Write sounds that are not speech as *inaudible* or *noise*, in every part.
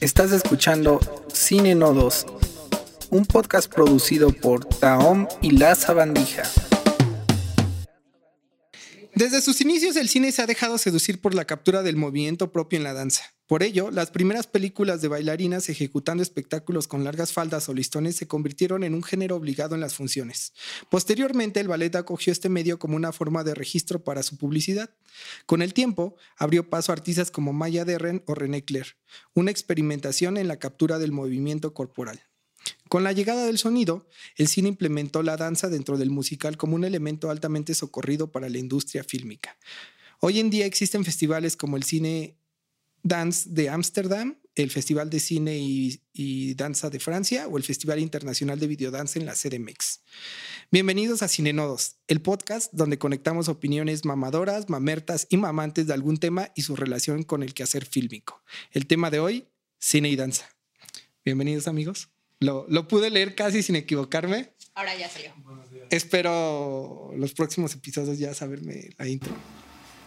Estás escuchando Cine Nodos, un podcast producido por Taom y La Sabandija. Desde sus inicios el cine se ha dejado seducir por la captura del movimiento propio en la danza. Por ello, las primeras películas de bailarinas ejecutando espectáculos con largas faldas o listones se convirtieron en un género obligado en las funciones. Posteriormente, el ballet acogió este medio como una forma de registro para su publicidad. Con el tiempo, abrió paso a artistas como Maya Derren o René Clair, una experimentación en la captura del movimiento corporal. Con la llegada del sonido, el cine implementó la danza dentro del musical como un elemento altamente socorrido para la industria fílmica. Hoy en día existen festivales como el Cine Dance de Ámsterdam, el Festival de Cine y, Danza de Francia o el Festival Internacional de Videodanza en la CDMX. Bienvenidos a Cinenodos, el podcast donde conectamos opiniones mamadoras, mamertas y mamantes de algún tema y su relación con el quehacer fílmico. El tema de hoy, cine y danza. Bienvenidos amigos. Lo, lo pude leer casi sin equivocarme. Ahora ya salió. Espero los próximos episodios ya saberme la intro.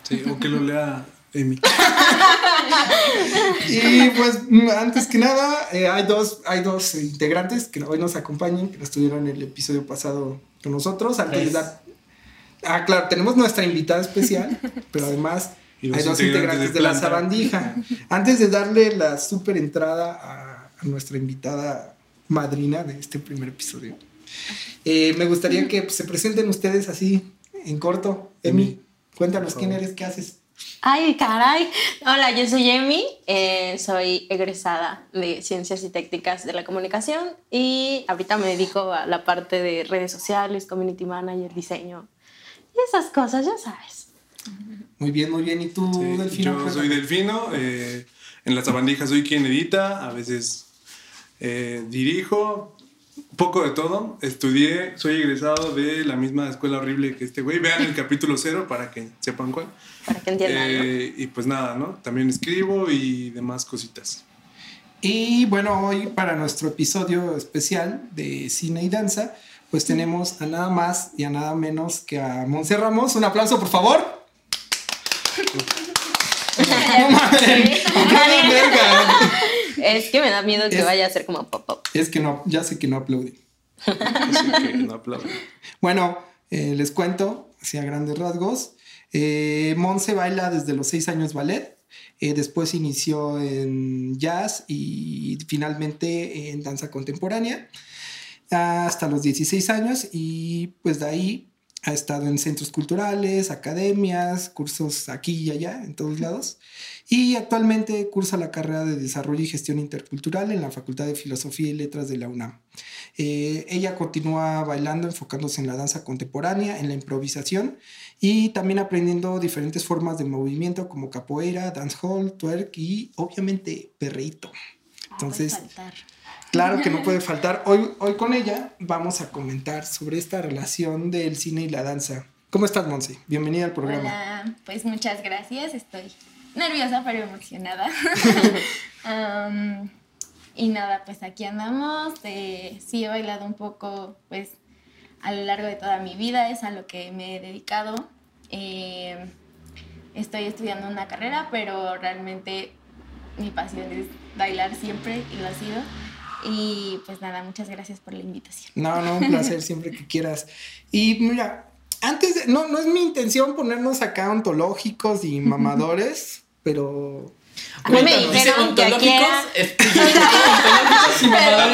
Sí, o que lo lea Emi. *laughs* y pues antes que nada, eh, hay dos, hay dos integrantes que hoy nos acompañan, que estuvieron en el episodio pasado con nosotros. Antes de dar. Ah, claro, tenemos nuestra invitada especial, *laughs* pero además hay dos integrantes, de, la sabandija. Antes de darle la súper entrada a, nuestra invitada madrina de este primer episodio, eh, me gustaría que pues, se presenten ustedes así en corto. Emi, cuéntanos quién eres, qué haces. Ay, caray. Hola, yo soy Emi, eh, soy egresada de Ciencias y Técnicas de la Comunicación y ahorita me dedico a la parte de redes sociales, community manager, diseño y esas cosas, ya sabes. Muy bien, muy bien. ¿Y tú, Delfino? Yo soy Delfino, eh, en la sabandija soy quien edita, a veces eh, dirijo, poco de todo. Estudié, soy egresado de la misma escuela horrible que este güey. Vean el capítulo cero para que sepan cuál. Para que entiendan. Eh, y pues nada, ¿no? También escribo y demás cositas. Y bueno, hoy para nuestro episodio especial de cine y danza, pues tenemos a nada más y a nada menos que a Monse Ramos. Un aplauso, por favor. *laughs* *laughs* *laughs* Es que me da miedo que vaya a ser como pop pop. Es que no, ya sé que no aplaude. que no aplaude. Bueno, eh, les cuento, así a grandes rasgos. Eh, Monse baila desde los seis años ballet. Eh, después inició en jazz y finalmente en danza contemporánea hasta los 16 años y pues de ahí ha estado en centros culturales, academias, cursos aquí y allá, en todos lados. Y actualmente cursa la carrera de Desarrollo y Gestión Intercultural en la Facultad de Filosofía y Letras de la UNAM. Eh, ella continúa bailando, enfocándose en la danza contemporánea, en la improvisación y también aprendiendo diferentes formas de movimiento como capoeira, dancehall, twerk y obviamente perreíto. Ah, Entonces, claro que no puede faltar. Hoy, hoy con ella vamos a comentar sobre esta relación del cine y la danza. ¿Cómo estás, Monse? Bienvenida al programa. Hola, pues muchas gracias. Estoy nerviosa pero emocionada. *laughs* y nada, pues aquí andamos. Eh, sí he bailado un poco, pues a lo largo de toda mi vida, es a lo que me he dedicado. Eh, estoy estudiando una carrera, pero realmente mi pasión es bailar siempre y lo ha sido. Y pues nada, muchas gracias por la invitación. No, no, un placer *laughs* siempre que quieras. Y mira, antes de, no, no es mi intención ponernos acá ontológicos y *laughs* mamadores, pero a mí me dijeron que aquí era...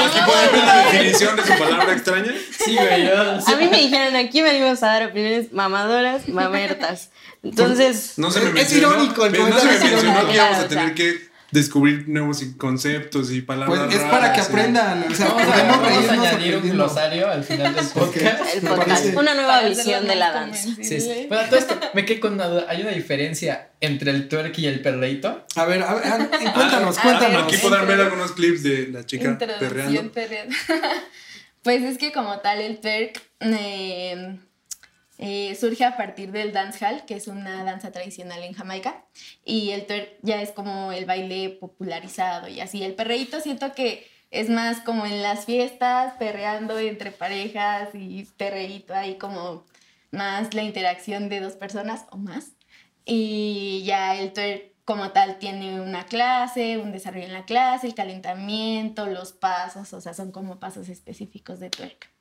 ¿Aquí puede ver la definición de su palabra extraña? Sí, güey. A mí me dijeron aquí me íbamos a dar opiniones mamadoras, mamertas. Entonces... No se me mencionó, es irónico. no se me mencionó que íbamos a tener que descubrir nuevos conceptos y palabras. Pues es para que aprendan. O sea, podemos vamos a añadir un glosario al final del *laughs* podcast. El podcast. Una nueva visión de la danza. Sí, sí. Bueno, todo esto me quedé con una duda. ¿Hay una diferencia entre el twerk y el perreito? A ver, a ver ah, cuéntanos, cuéntanos. Aquí podrán ver algunos clips de la chica perreando. *laughs* pues es que como tal el twerk... Eh, eh, surge a partir del dancehall, que es una danza tradicional en Jamaica, y el twerk ya es como el baile popularizado y así. El perreíto siento que es más como en las fiestas, perreando entre parejas y perreíto ahí como más la interacción de dos personas o más. Y ya el twerk como tal tiene una clase, un desarrollo en la clase, el calentamiento, los pasos, o sea, son como pasos específicos de twerk.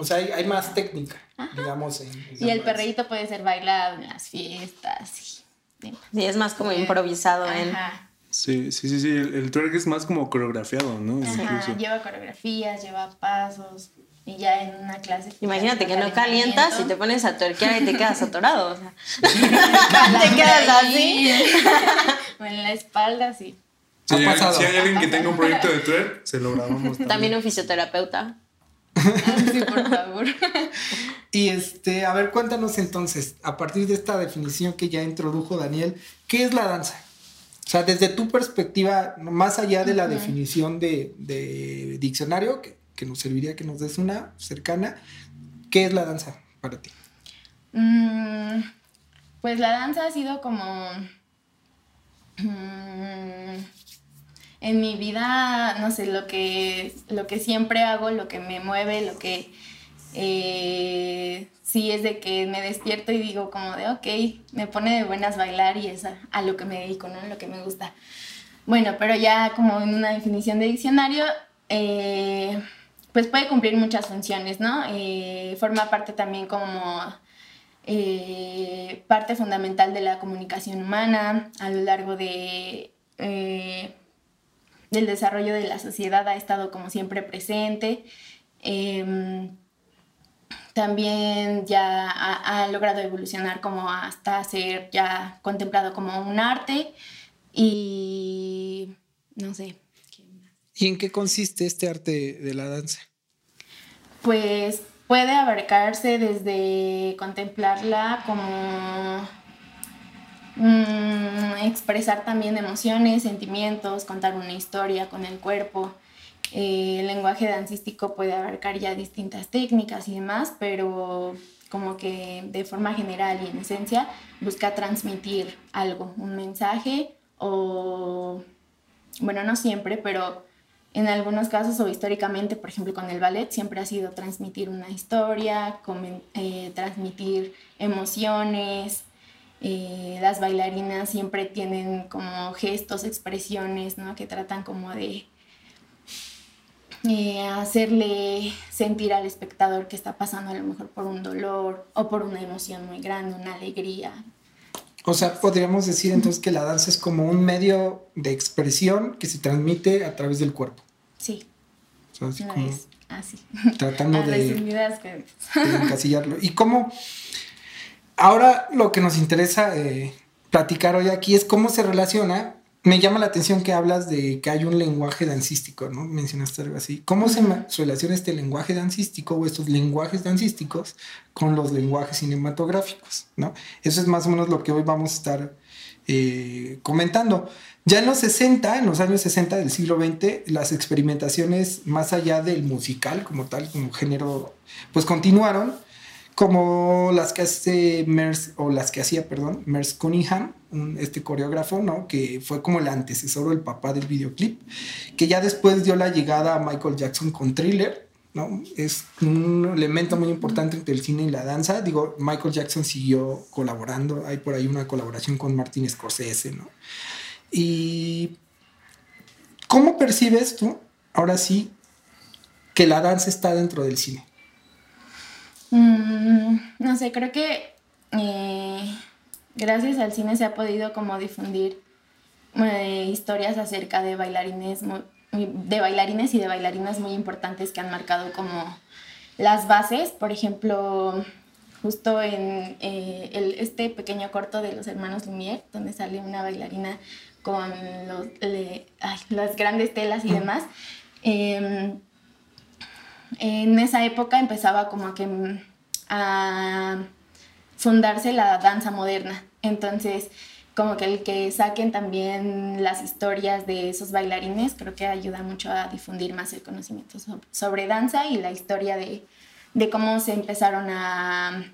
O sea, hay, hay más técnica, digamos. En, en Y el perreíto puede ser bailado en las fiestas. y- Sí, es más como improvisado en... Ajá. Sí, sí, sí, sí. El, el twerk es más como coreografiado, ¿no? Ajá, Incluso. lleva coreografías, lleva pasos y ya en una clase. Imagínate que no calientas y te pones a tuerquear y te quedas *laughs* atorado. O sea. *laughs* Te quedas así. *laughs* o en la espalda, sí. Si Ha hay, si hay alguien que tenga un proyecto de twerk, se lo grabamos también. También un fisioterapeuta. *laughs* Sí, por favor. *laughs* Y este, a ver, cuéntanos entonces, a partir de esta definición que ya introdujo Daniel, ¿qué es la danza? O sea, desde tu perspectiva, más allá de la definición de, de diccionario, que, que nos serviría que nos des una cercana, ¿qué es la danza para ti? Mm, pues la danza ha sido como... mm, en mi vida, no sé, lo que, lo que siempre hago, lo que me mueve, lo que... eh, sí es de que me despierto y digo como de, ok, me pone de buenas bailar y es a, lo que me dedico, ¿no? Lo que me gusta. Bueno, pero ya como en una definición de diccionario, eh, pues puede cumplir muchas funciones, ¿no? Eh, forma parte también como parte fundamental de la comunicación humana a lo largo de, del desarrollo de la sociedad ha estado como siempre presente. Em, también ya ha, ha logrado evolucionar como hasta ser ya contemplado como un arte y no sé, ¿Y en qué consiste este arte de la danza? pues puede abarcarse desde contemplarla como mm, expresar también emociones, sentimientos, contar una historia con el cuerpo. Eh, el lenguaje dancístico puede abarcar ya distintas técnicas y demás, pero como que de forma general y en esencia busca transmitir algo, un mensaje o, bueno, no siempre, pero en algunos casos o históricamente, por ejemplo con el ballet, siempre ha sido transmitir una historia, eh, transmitir emociones. Eh, las bailarinas siempre tienen como gestos, expresiones, ¿no? Que tratan como de eh, hacerle sentir al espectador que está pasando a lo mejor por un dolor o por una emoción muy grande, una alegría. O sea, podríamos decir entonces que la danza es como un medio de expresión que se transmite a través del cuerpo. Sí, O sea, así no como es así. tratando *laughs* de... de encasillarlo. Y cómo, ahora lo que nos interesa eh, platicar hoy aquí es cómo se relaciona. Me llama la atención que hablas de que hay un lenguaje dancístico, ¿no? Mencionaste algo así. ¿Cómo se relaciona este lenguaje dancístico o estos lenguajes dancísticos con los lenguajes cinematográficos, ¿no? Eso es más o menos lo que hoy vamos a estar eh, comentando. Ya en los 60, en los años 60 del siglo XX, las experimentaciones más allá del musical como tal, como género, pues continuaron, como las que hace Merce, o las que hacía, perdón, Merce Cunningham, un- este coreógrafo, ¿no? Que fue como el antecesor el papá del videoclip, que ya después dio la llegada a Michael Jackson con Thriller, ¿no? Es un elemento muy importante entre el cine y la danza. Digo, Michael Jackson siguió colaborando, hay por ahí una colaboración con Martin Scorsese, ¿no? Y ¿cómo percibes tú, ahora sí, que la danza está dentro del cine? Mm, no sé, creo que eh, gracias al cine se ha podido como difundir eh, historias acerca de bailarines, de bailarines y de bailarinas muy importantes que han marcado como las bases. Por ejemplo, justo en eh, este pequeño corto de los hermanos Lumière, donde sale una bailarina con las grandes telas y demás. em, en esa época empezaba como a que mm, a fundarse la danza moderna. Entonces, como que el que saquen también las historias de esos bailarines, creo que ayuda mucho a difundir más el conocimiento so- sobre danza y la historia de, de cómo se empezaron a,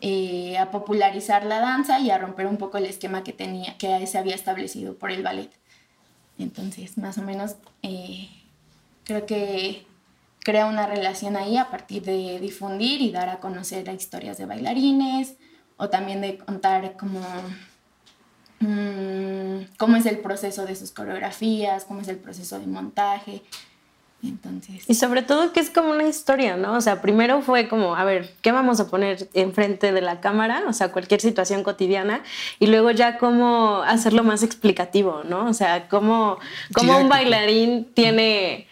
eh, a popularizar la danza y a romper un poco el esquema que tenía, que se había establecido por el ballet. Entonces, más o menos, eh, creo que crea una relación ahí a partir de difundir y dar a conocer las historias de bailarines o también de contar como mm, cómo es el proceso de sus coreografías, cómo es el proceso de montaje. Entonces. Y sobre todo que es como una historia, ¿no? O sea, primero fue como, a ver, ¿qué vamos a poner enfrente de la cámara? O sea, cualquier situación cotidiana. Y luego ya cómo hacerlo más explicativo, ¿no? O sea, cómo, cómo un bailarín tiene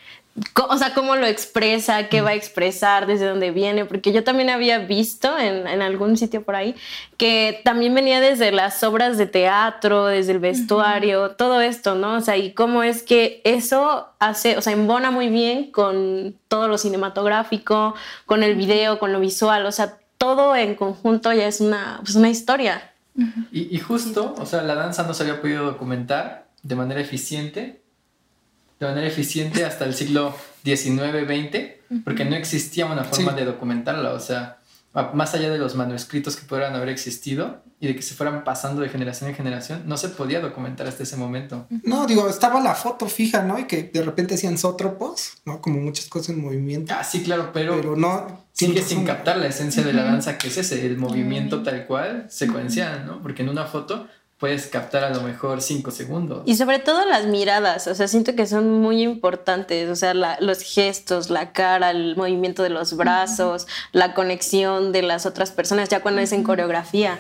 o sea, cómo lo expresa, qué va a expresar, desde dónde viene, porque yo también había visto en, en, algún sitio por ahí que también venía desde las obras de teatro, desde el vestuario, todo esto, ¿no? O sea, y cómo es que eso hace, o sea, embona muy bien con todo lo cinematográfico, con el video, con lo visual, o sea, todo en conjunto ya es una, pues una historia. Y, y justo, o sea, la danza no se había podido documentar de manera eficiente de manera eficiente hasta el siglo XIX-XX, porque no existía una forma de documentarla, o sea, más allá de los manuscritos que pudieran haber existido y de que se fueran pasando de generación en generación, no se podía documentar hasta ese momento. No, digo, estaba la foto fija, ¿no? Y que de repente hacían sótropos, ¿no? Como muchas cosas en movimiento. Ah, sí, claro, pero, pero no sigue sin captar la esencia de la danza, que es ese, el movimiento tal cual, secuencial, ¿no? Porque en una foto puedes captar a lo mejor cinco segundos. Y sobre todo las miradas, o sea, siento que son muy importantes, o sea, los gestos, la cara, el movimiento de los brazos, la conexión de las otras personas, ya cuando es en coreografía.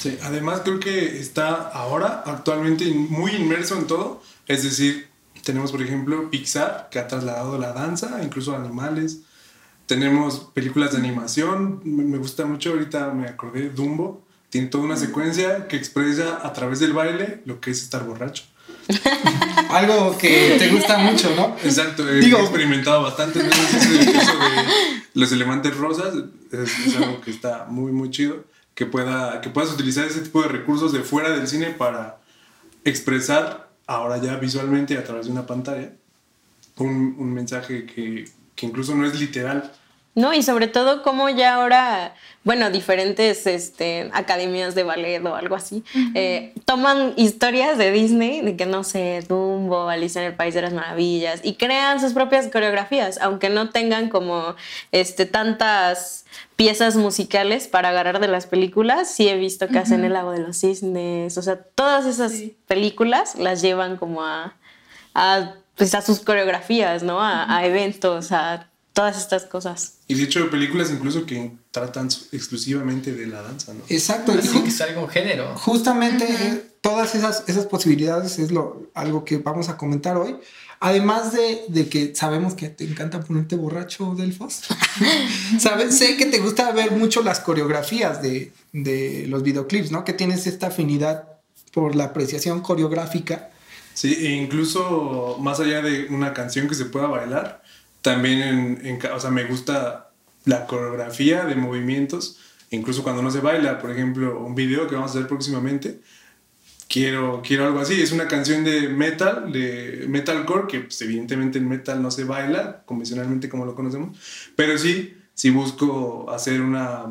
Sí, además creo que está ahora actualmente muy inmerso en todo, es decir, tenemos por ejemplo Pixar, que ha trasladado la danza, incluso animales. Tenemos películas de animación, me gusta mucho, ahorita me acordé, Dumbo, tiene toda una secuencia que expresa a través del baile lo que es estar borracho. *laughs* Algo que te gusta mucho, ¿no? Exacto, he experimentado bastante caso de los elefantes rosas, es, algo que está muy, muy chido, que, pueda, que puedas utilizar ese tipo de recursos de fuera del cine para expresar ahora ya visualmente a través de una pantalla un, un mensaje que, que incluso no es literal, no, y sobre todo como ya ahora, bueno, diferentes este, academias de ballet o algo así, eh, toman historias de Disney, de que no sé, Dumbo, Alicia en el País de las Maravillas, y crean sus propias coreografías, aunque no tengan como este, tantas piezas musicales para agarrar de las películas, sí he visto que hacen El Lago de los Cisnes, o sea, todas esas películas las llevan como a, a, pues a sus coreografías, ¿no? A, a eventos, a todas estas cosas. Y de hecho, películas incluso que tratan exclusivamente de la danza, ¿no? Exacto. Así que es algo género. Justamente todas esas, esas posibilidades es lo, algo que vamos a comentar hoy. Además de, de que sabemos que te encanta ponerte borracho, Delfos. *laughs* ¿Sabes? Sé que te gusta ver mucho las coreografías de, de los videoclips, ¿no? Que tienes esta afinidad por la apreciación coreográfica. Sí, e incluso más allá de una canción que se pueda bailar, también, en, o sea, me gusta la coreografía de movimientos, incluso cuando no se baila, por ejemplo, un video que vamos a hacer próximamente, quiero, quiero algo así, es una canción de metal, de metalcore, que pues, evidentemente el metal no se baila convencionalmente como lo conocemos, pero sí, sí busco hacer una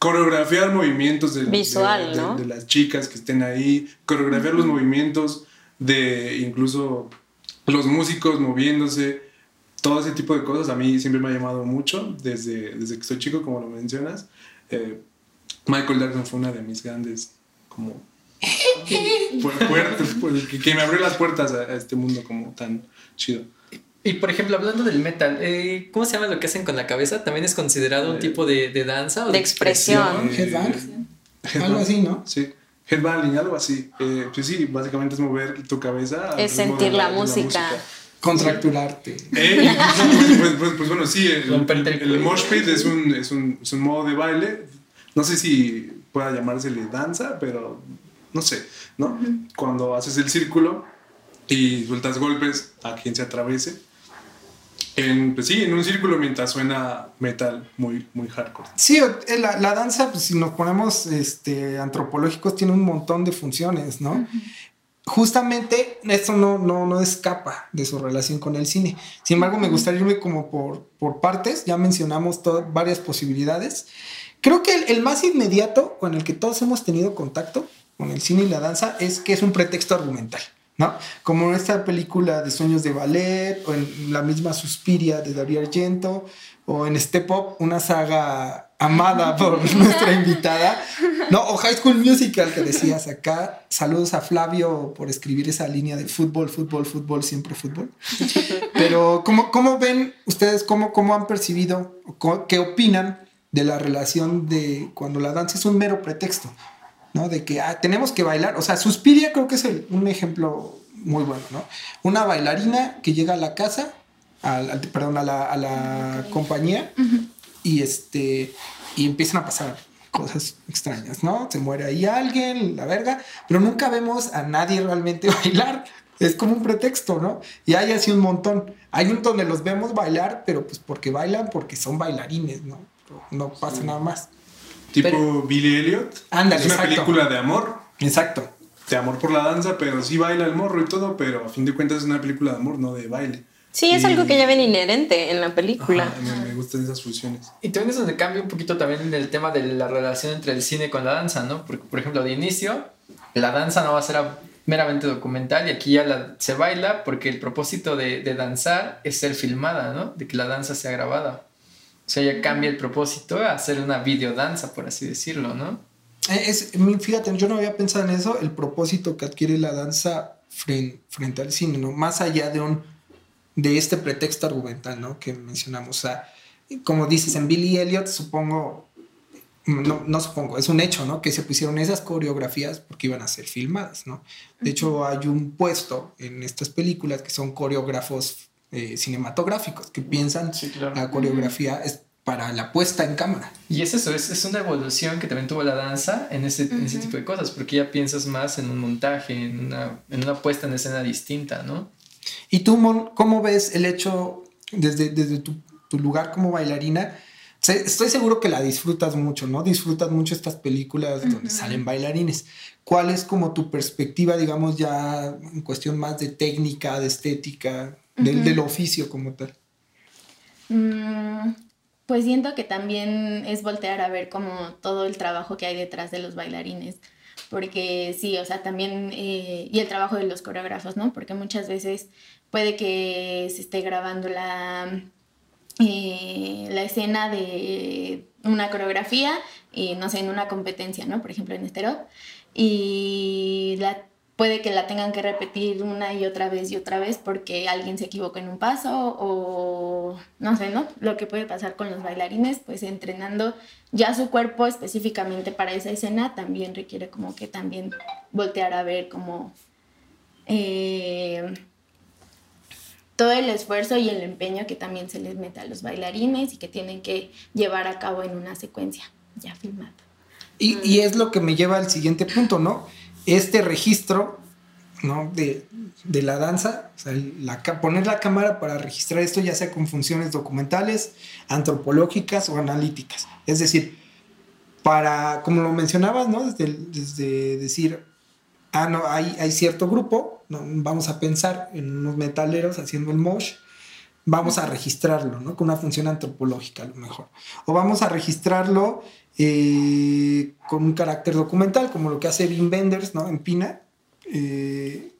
coreografiar movimientos de, Visual, de, ¿no? de, las chicas que estén ahí, coreografiar los movimientos de incluso los músicos moviéndose, todo ese tipo de cosas a mí siempre me ha llamado mucho desde, desde que soy chico, como lo mencionas. Eh, Michael Jackson fue una de mis grandes, como, *laughs* puertas, que, me abrió las puertas a, este mundo como tan chido. Y por ejemplo, hablando del metal, eh, ¿cómo se llama lo que hacen con la cabeza? ¿También es considerado un Eh, tipo de, de danza o de de, expresión. Headbang. Headbang, Algo así, ¿no? Sí. Headbanging, algo así. Eh, pues sí, básicamente es mover tu cabeza. Es sentir de la música. Contracturarte. Eh, incluso, pues, pues, pues bueno, sí, el, el el, mosh pit es un, es, un, es un modo de baile. No sé si pueda llamársele danza, pero no sé, ¿no? Cuando haces el círculo y sueltas golpes a quien se atraviese. En, pues sí, en un círculo mientras suena metal muy, muy hardcore. Sí, eh, la, la danza, pues, si nos ponemos este, antropológicos, tiene un montón de funciones, ¿no? Justamente esto no, no, no escapa de su relación con el cine. Sin embargo, me gustaría irme como por, por partes. Ya mencionamos varias posibilidades. Creo que el, el más inmediato con el que todos hemos tenido contacto con el cine y la danza es que es un pretexto argumental. ¿no? Como en esta película de Sueños de Ballet, o en la misma Suspiria de Darío Argento, o en Step Up, una saga amada por *laughs* nuestra invitada. No, o High School Musical que decías acá. Saludos a Flavio por escribir esa línea de fútbol, fútbol, fútbol, siempre fútbol. Pero, ¿cómo, cómo ven ustedes, cómo, cómo han percibido, qué opinan de la relación de cuando la danza es un mero pretexto? ¿no? De que ah, tenemos que bailar. O sea, Suspiria creo que es un ejemplo muy bueno, ¿no? Una bailarina que llega a la casa, perdón, a la, compañía y este y empiezan a pasar cosas extrañas, ¿no? Se muere ahí alguien, la verga, pero nunca vemos a nadie realmente *laughs* bailar. Es como un pretexto, ¿no? Y hay así un montón. Hay un donde los vemos bailar, pero pues porque bailan, porque son bailarines, ¿no? No pasa nada más. Tipo Billy Elliot. Ándale, Es una película de amor. Exacto. De amor por la danza, pero sí baila el morro y todo, pero a fin de cuentas es una película de amor, no de baile. Sí, es algo que ya ven inherente en la película. me, gustan esas fusiones. Y también es donde cambia un poquito también el tema de la relación entre el cine con la danza, ¿no? Porque, por ejemplo, de inicio, la danza no va a ser meramente documental y aquí ya se baila porque el propósito de, de danzar es ser filmada, ¿no? De que la danza sea grabada. O sea, ya cambia el propósito a hacer una videodanza, por así decirlo, ¿no? Eh, es, fíjate, yo no había pensado en eso, el propósito que adquiere la danza frente, frente al cine, ¿no? Más allá de un de este pretexto argumental, ¿no? Que mencionamos. O sea, como dices, en Billy Elliot, supongo, no, no, supongo, es un hecho, ¿no? Que se pusieron esas coreografías porque iban a ser filmadas, ¿no? De hecho, hay un puesto en estas películas que son coreógrafos eh, cinematográficos que piensan la coreografía es para la puesta en cámara. Y es eso, es, es una evolución que también tuvo la danza en ese, en ese tipo de cosas, porque ya piensas más en un montaje, en una, en una puesta en escena distinta, ¿no? ¿Y tú, Mon, cómo ves el hecho desde, desde tu, tu lugar como bailarina? Estoy seguro que la disfrutas mucho, ¿no? Disfrutas mucho estas películas donde salen bailarines. ¿Cuál es como tu perspectiva, digamos, ya en cuestión más de técnica, de estética, del, oficio como tal? Mm, pues siento que también es voltear a ver como todo el trabajo que hay detrás de los bailarines. Porque sí, o sea, también, eh, y el trabajo de los coreógrafos, ¿no? Porque muchas veces puede que se esté grabando la, eh, la escena de una coreografía, y no sé, en una competencia, ¿no? Por ejemplo, en Esterop, y la puede que la tengan que repetir una y otra vez y otra vez porque alguien se equivocó en un paso o no sé, ¿no? Lo que puede pasar con los bailarines, pues entrenando ya su cuerpo específicamente para esa escena también requiere como que también voltear a ver como eh, todo el esfuerzo y el empeño que también se les mete a los bailarines y que tienen que llevar a cabo en una secuencia ya filmada. Y, y es lo que me lleva al siguiente punto, ¿no? Este registro ¿no? de, la danza, poner la cámara para registrar esto ya sea con funciones documentales, antropológicas o analíticas. Es decir, para, como lo mencionabas, ¿no? desde, decir, ah, no, hay, hay cierto grupo, vamos a pensar en unos metaleros haciendo el mosh, vamos a registrarlo, ¿no? Con una función antropológica a lo mejor. O vamos a registrarlo eh, con un carácter documental, como lo que hace Wim Wenders, ¿no? En Pina. Eh,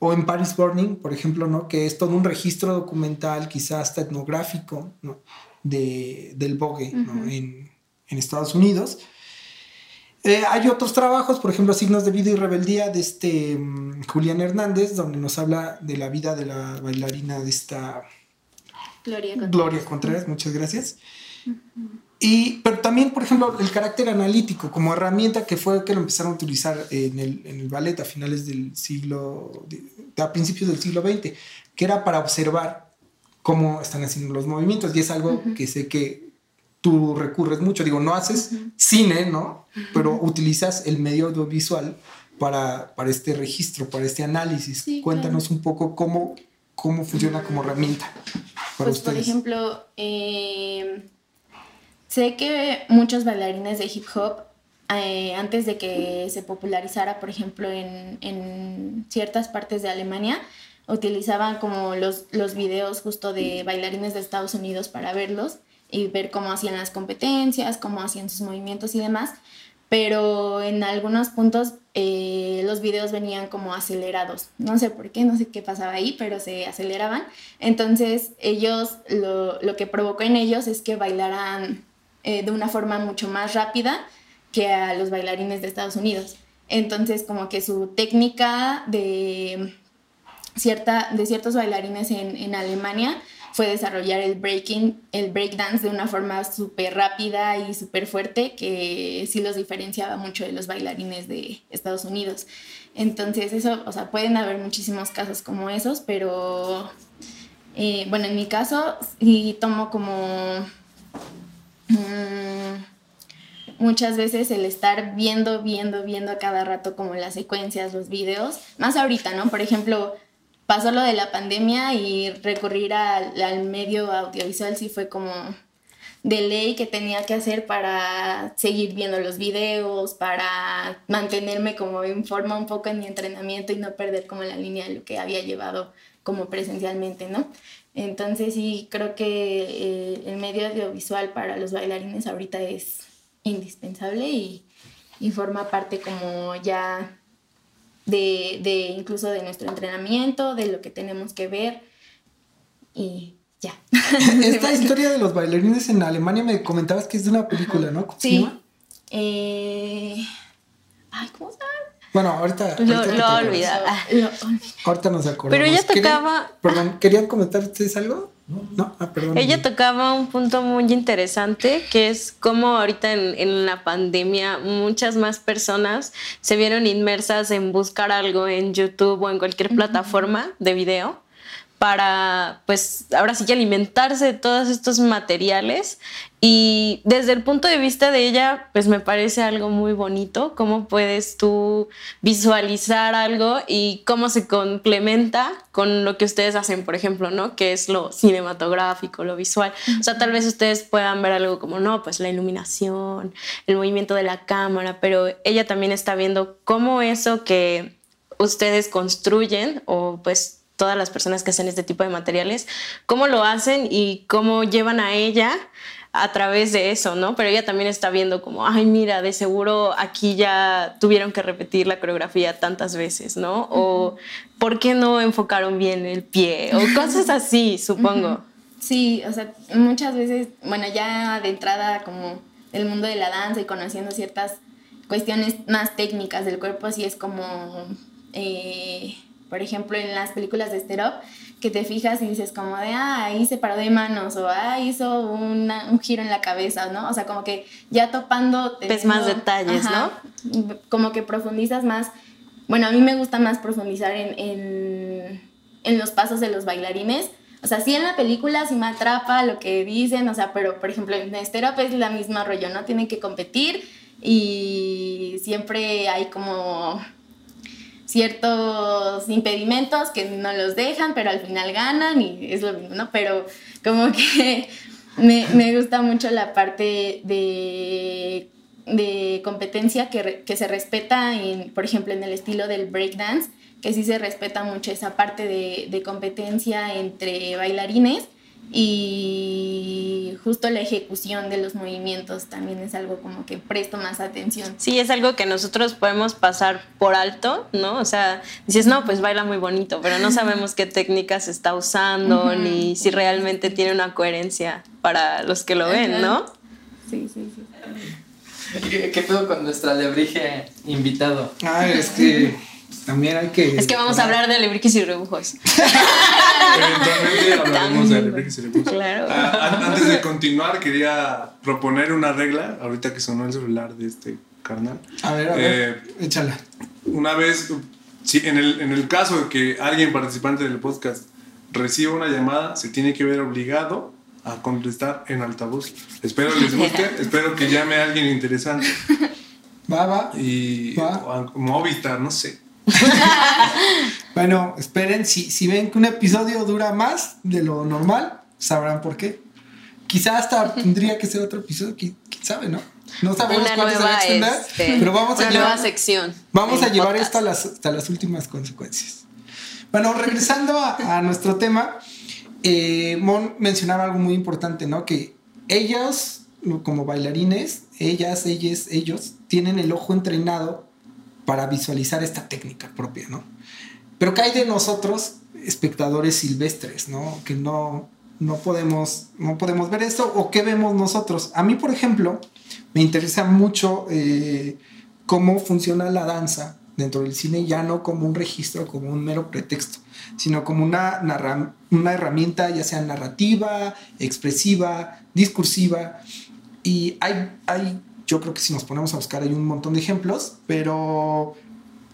o en Paris Burning, por ejemplo, ¿no? Que es todo un registro documental, quizás hasta etnográfico, ¿no? De, del Vogue, en, en, Estados Unidos. Eh, hay otros trabajos, por ejemplo, Signos de Vida y Rebeldía de este mm, Julián Hernández, donde nos habla de la vida de la bailarina de esta Gloria Contreras. Gloria Contreras, muchas gracias. Y, pero también, por ejemplo, el carácter analítico como herramienta que fue que lo empezaron a utilizar en el, en el ballet a finales del siglo, a principios del siglo XX, que era para observar cómo están haciendo los movimientos. Y es algo que sé que tú recurres mucho. Digo, no haces cine, ¿no? Pero utilizas el medio audiovisual para, para este registro, para este análisis. Cuéntanos un poco cómo, cómo funciona como herramienta. Para pues, por ejemplo, eh, Sé que muchos bailarines de hip hop, eh, antes de que se popularizara, por ejemplo, en, ciertas partes de Alemania, utilizaban como los, los videos justo de bailarines de Estados Unidos para verlos y ver cómo hacían las competencias, cómo hacían sus movimientos y demás. Pero en algunos puntos eh, los videos venían como acelerados. No sé por qué, no sé qué pasaba ahí, pero se aceleraban. Entonces ellos, lo, lo que provocó en ellos es que bailaran eh, de una forma mucho más rápida que a los bailarines de Estados Unidos. Entonces, como que su técnica de, cierta, de ciertos bailarines en, en Alemania fue desarrollar el breaking, el breakdance de una forma súper rápida y súper fuerte que sí los diferenciaba mucho de los bailarines de Estados Unidos. Entonces eso, o sea, pueden haber muchísimos casos como esos, pero eh, bueno, en mi caso sí tomo como mm, muchas veces el estar viendo, viendo, viendo a cada rato como las secuencias, los videos, más ahorita, ¿no? Por ejemplo, pasó lo de la pandemia y recurrir al, medio audiovisual sí fue como de ley que tenía que hacer para seguir viendo los videos, para mantenerme como en forma un poco en mi entrenamiento y no perder como la línea de lo que había llevado como presencialmente, ¿no? Entonces sí creo que eh, el medio audiovisual para los bailarines ahorita es indispensable y, y forma parte como ya de, de incluso de nuestro entrenamiento, de lo que tenemos que ver y ya. *laughs* Esta *laughs* historia de los bailarines en Alemania me comentabas que es de una película, ¿no? sí. Eh... Ay, ¿cómo se llama? Bueno, ahorita. Lo, lo olvidaba. Ahorita nos acordamos. Pero ella tocaba. perdón, ¿querían comentar ustedes algo? No, ah, perdón. Ella tocaba un punto muy interesante que es cómo ahorita en, en, la pandemia muchas más personas se vieron inmersas en buscar algo en YouTube o en cualquier plataforma de video para, pues, ahora sí que alimentarse de todos estos materiales. Y desde el punto de vista de ella, pues me parece algo muy bonito, cómo puedes tú visualizar algo y cómo se complementa con lo que ustedes hacen, por ejemplo, ¿no? Que es lo cinematográfico, lo visual. O sea, tal vez ustedes puedan ver algo como, no, pues la iluminación, el movimiento de la cámara, pero ella también está viendo cómo eso que ustedes construyen o pues todas las personas que hacen este tipo de materiales, cómo lo hacen y cómo llevan a ella a través de eso, ¿no? Pero ella también está viendo como, ay, mira, de seguro aquí ya tuvieron que repetir la coreografía tantas veces, ¿no? O ¿por qué no enfocaron bien el pie? O cosas así, supongo. Sí, o sea, muchas veces, bueno, ya de entrada como el mundo de la danza y conociendo ciertas cuestiones más técnicas del cuerpo, sí es como... Eh, por ejemplo, en las películas de Sterop, que te fijas y dices como de, ah, ahí se paró de manos o ah, hizo un giro en la cabeza, ¿no? O sea, como que ya topando... Ves más detalles, ¿no? Como que profundizas más. Bueno, a mí me gusta más profundizar en, en, en los pasos de los bailarines. O sea, sí en la película sí me atrapa lo que dicen, o sea, pero por ejemplo en Sterop es la misma rollo, ¿no? Tienen que competir y siempre hay como ciertos impedimentos que no los dejan, pero al final ganan y es lo mismo, ¿no? Pero como que *laughs* me, me gusta mucho la parte de, de competencia que, que, se respeta, en, por ejemplo, en el estilo del breakdance, que sí se respeta mucho esa parte de, de competencia entre bailarines y justo la ejecución de los movimientos también es algo como que presto más atención. Sí, es algo que nosotros podemos pasar por alto, ¿no? O sea, dices, no, pues baila muy bonito, pero no sabemos qué técnicas está usando ni si realmente tiene una coherencia para los que lo ven, ¿no? Sí, sí, sí. ¿Qué, qué pedo con nuestra alebrije invitado? Ah, es que también hay que. Es que vamos a hablar de alebrijes y rebujos. *laughs* Eventualmente hablaremos de alebrijes y rebujos. Claro. Ah, antes de continuar, quería proponer una regla, ahorita que sonó el celular de este carnal. A ver, a ver, eh, échala. Una vez, si en, el, en el caso de que alguien participante del podcast reciba una llamada, se tiene que ver obligado a contestar en altavoz. Espero les guste, *laughs* espero que llame a alguien interesante. Va, va. Y Va. Movistar, no sé. *laughs* bueno, esperen, si, si ven que un episodio dura más de lo normal, sabrán por qué. Quizá hasta tendría que ser otro episodio, quién sabe, ¿no? No sabemos una cuánto se va a extender, este, pero vamos a nueva llevar, sección. Vamos a llevar esto a las, hasta las últimas consecuencias. Bueno, regresando a, a nuestro tema, eh, Mon mencionaba algo muy importante, ¿no? Que ellos, como bailarines, ellas, ellos, ellos, tienen el ojo entrenado para visualizar esta técnica propia, ¿no? Pero ¿qué hay de nosotros, espectadores silvestres, ¿no? Que no, no podemos, no podemos ver esto o qué vemos nosotros. A mí, por ejemplo, me interesa mucho eh, cómo funciona la danza dentro del cine, ya no como un registro, como un mero pretexto, sino como una, una herramienta ya sea narrativa, expresiva, discursiva. Y hay, hay, yo creo que si nos ponemos a buscar hay un montón de ejemplos, pero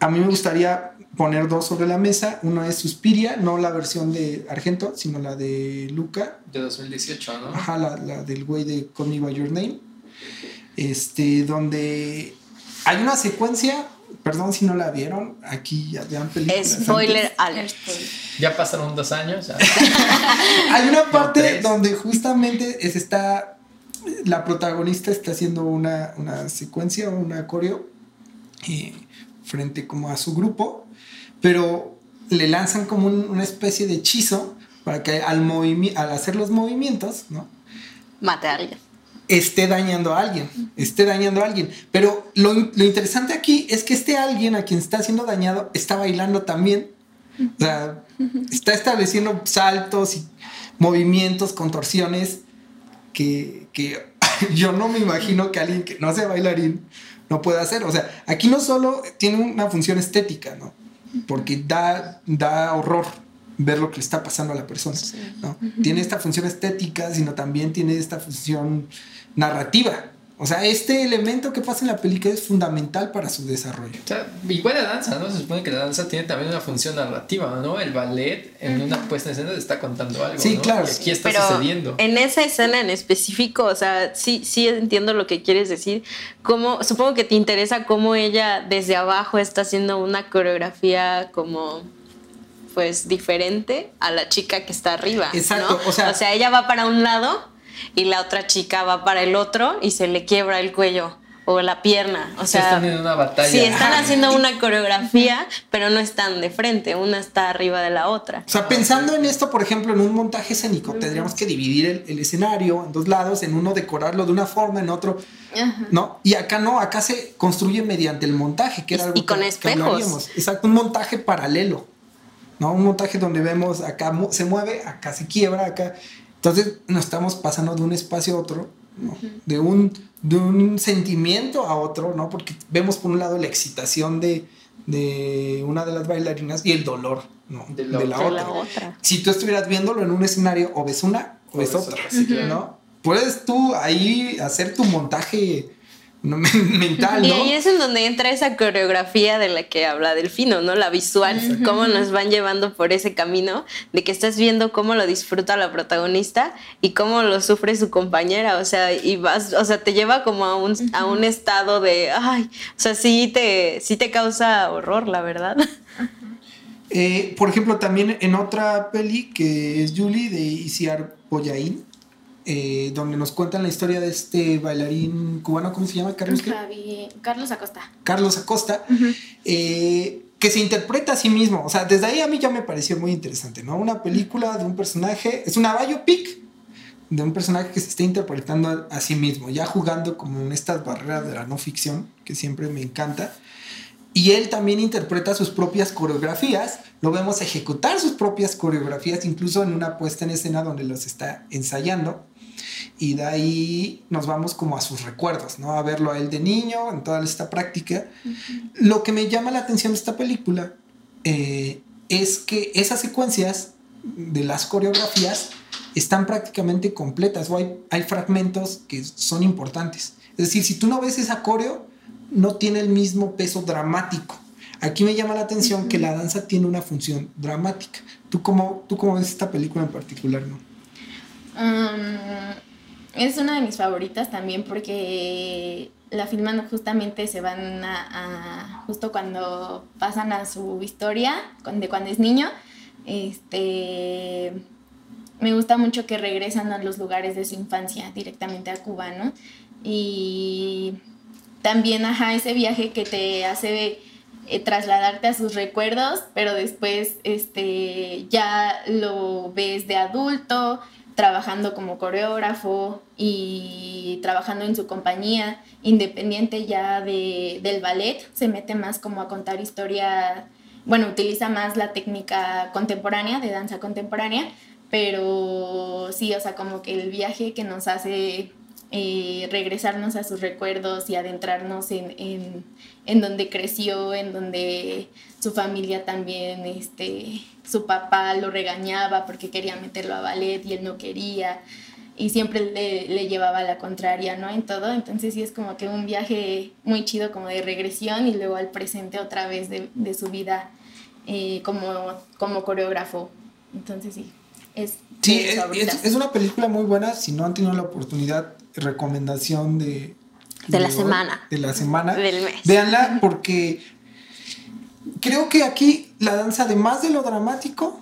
a mí me gustaría poner dos sobre la mesa. Una es Suspiria, no la versión de Argento, sino la de Luca. De 2018, ¿no? Ajá, la, la del güey de Call Me By Your Name. Este, donde hay una secuencia, perdón si no la vieron, aquí ya vean películas. Spoiler alert. Ya pasaron dos años. *laughs* hay una parte donde justamente es está, la protagonista está haciendo una, una secuencia, una coreo, eh, frente como a su grupo pero le lanzan como una especie de hechizo para que al, al hacer los movimientos, ¿no? Mate a alguien. Esté dañando a alguien, esté dañando a alguien. Pero lo, lo, interesante aquí es que este alguien a quien está siendo dañado está bailando también. O sea, está estableciendo saltos y movimientos, contorsiones que, que *coughs* yo no me imagino que alguien que no sea bailarín no pueda hacer. O sea, aquí no solo tiene una función estética, ¿no? porque da, da horror ver lo que le está pasando a la persona. ¿no? Tiene esta función estética, sino también tiene esta función narrativa. O sea, este elemento que pasa en la película es fundamental para su desarrollo. O sea, igual la danza, ¿no? Se supone que la danza tiene también una función narrativa, ¿no? El ballet en una puesta en escena está contando algo. Sí, claro. Y aquí está sucediendo. En esa escena en específico, o sea, sí, sí entiendo lo que quieres decir. Cómo, supongo que te interesa cómo ella desde abajo está haciendo una coreografía como pues diferente a la chica que está arriba. Exacto. O, sea, o sea, ella va para un lado y la otra chica va para el otro y se le quiebra el cuello o la pierna. O sea, están en una batalla. Sí, están haciendo una *laughs* coreografía, pero no están de frente, una está arriba de la otra. O sea, pensando en esto, por ejemplo, en un montaje escénico, tendríamos que dividir el, escenario en dos lados, en uno decorarlo de una forma, en otro, ¿no? Y acá no, acá se construye mediante el montaje, que era algo y con espejos. Exacto, un montaje paralelo, ¿no? Un montaje donde vemos acá se mueve, acá se quiebra, acá entonces nos estamos pasando de un espacio a otro, de, un, de un sentimiento a otro, ¿no? Porque vemos por un lado la excitación de, de una de las bailarinas y el dolor ¿no? de, la, otra. Si tú estuvieras viéndolo en un escenario, o ves una o ves otra, ¿no? Puedes tú ahí hacer tu montaje *laughs* mental, ¿no? Y ahí es en donde entra esa coreografía de la que habla Delfino, ¿no? La visual, cómo nos van llevando por ese camino, de que estás viendo cómo lo disfruta la protagonista y cómo lo sufre su compañera, o sea, y vas, o sea, te lleva como a un, a un estado de, ay, o sea, sí te, sí te causa horror, la verdad. Eh, por ejemplo, también en otra peli que es Julie de Isiar Boyain, eh, donde nos cuentan la historia de este bailarín cubano, ¿cómo se llama? Carlos, Carlos Acosta. Carlos Acosta, eh, que se interpreta a sí mismo. O sea, desde ahí a mí ya me pareció muy interesante, ¿no? Una película de un personaje, es una biopic de un personaje que se está interpretando a, sí mismo, ya jugando como en estas barreras de la no ficción, que siempre me encanta. Y él también interpreta sus propias coreografías, lo vemos ejecutar sus propias coreografías, incluso en una puesta en escena donde los está ensayando y de ahí nos vamos como a sus recuerdos, ¿no? A verlo a él de niño, en toda esta práctica. Lo que me llama la atención de esta película eh, es que esas secuencias de las coreografías están prácticamente completas o hay, hay fragmentos que son importantes. Es decir, si tú no ves esa coreo, no tiene el mismo peso dramático. Aquí me llama la atención que la danza tiene una función dramática. ¿Tú cómo, ¿Tú cómo ves esta película en particular, no? Es una de mis favoritas también porque la filman justamente se van a, justo cuando pasan a su historia de cuando es niño. Este me gusta mucho que regresan a los lugares de su infancia directamente a Cuba, ¿no? Y también, ajá, ese viaje que te hace eh, trasladarte a sus recuerdos, pero después este, ya lo ves de adulto, trabajando como coreógrafo y trabajando en su compañía, independiente ya de, del ballet, se mete más como a contar historia, bueno, utiliza más la técnica contemporánea, de danza contemporánea, pero sí, o sea, como que el viaje que nos hace eh, regresarnos a sus recuerdos y adentrarnos en, en, en, donde creció, en donde su familia también, este, su papá lo regañaba porque quería meterlo a ballet y él no quería y siempre le, le, llevaba la contraria, ¿no? En todo, entonces sí es como que un viaje muy chido como de regresión y luego al presente otra vez de, de su vida eh, como, como coreógrafo. Entonces sí, es... Sí, es, es, una película muy buena, si no han tenido la oportunidad, recomendación de... De, de la semana. De la semana. Del mes. Véanla porque creo que aquí la danza, además de lo dramático,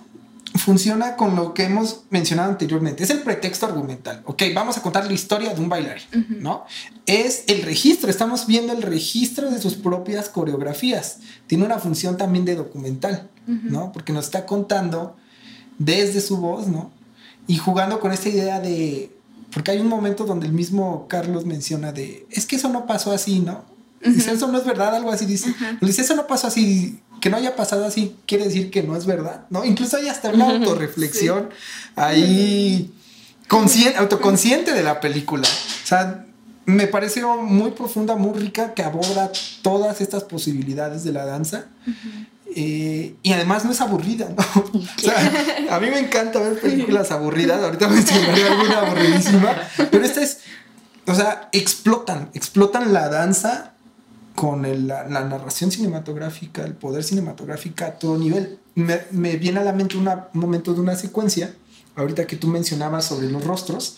funciona con lo que hemos mencionado anteriormente. Es el pretexto argumental. Ok, vamos a contar la historia de un bailarín, uh -huh. ¿no? Es el registro, estamos viendo el registro de sus propias coreografías. Tiene una función también de documental, uh -huh. ¿no? Porque nos está contando desde su voz, ¿no? Y jugando con esta idea de... Porque hay un momento donde el mismo Carlos menciona de, es que eso no pasó así, ¿no? Uh -huh. Dice, eso no es verdad, algo así dice. Dice, eso no pasó así que no haya pasado así quiere decir que no es verdad, ¿no? Incluso hay hasta una autorreflexión sí. ahí consciente, autoconsciente de la película. O sea, me pareció muy profunda, muy rica, que aborda todas estas posibilidades de la danza. Uh -huh. Eh, y además no es aburrida, ¿no? *laughs* O sea, a mí me encanta ver películas aburridas. Ahorita mencionaré alguna aburridísima. Pero esta es, o sea, explotan, explotan la danza con el, la, la, narración cinematográfica, el poder cinematográfico a todo nivel. Me, me viene a la mente una, un momento de una secuencia, ahorita que tú mencionabas sobre los rostros,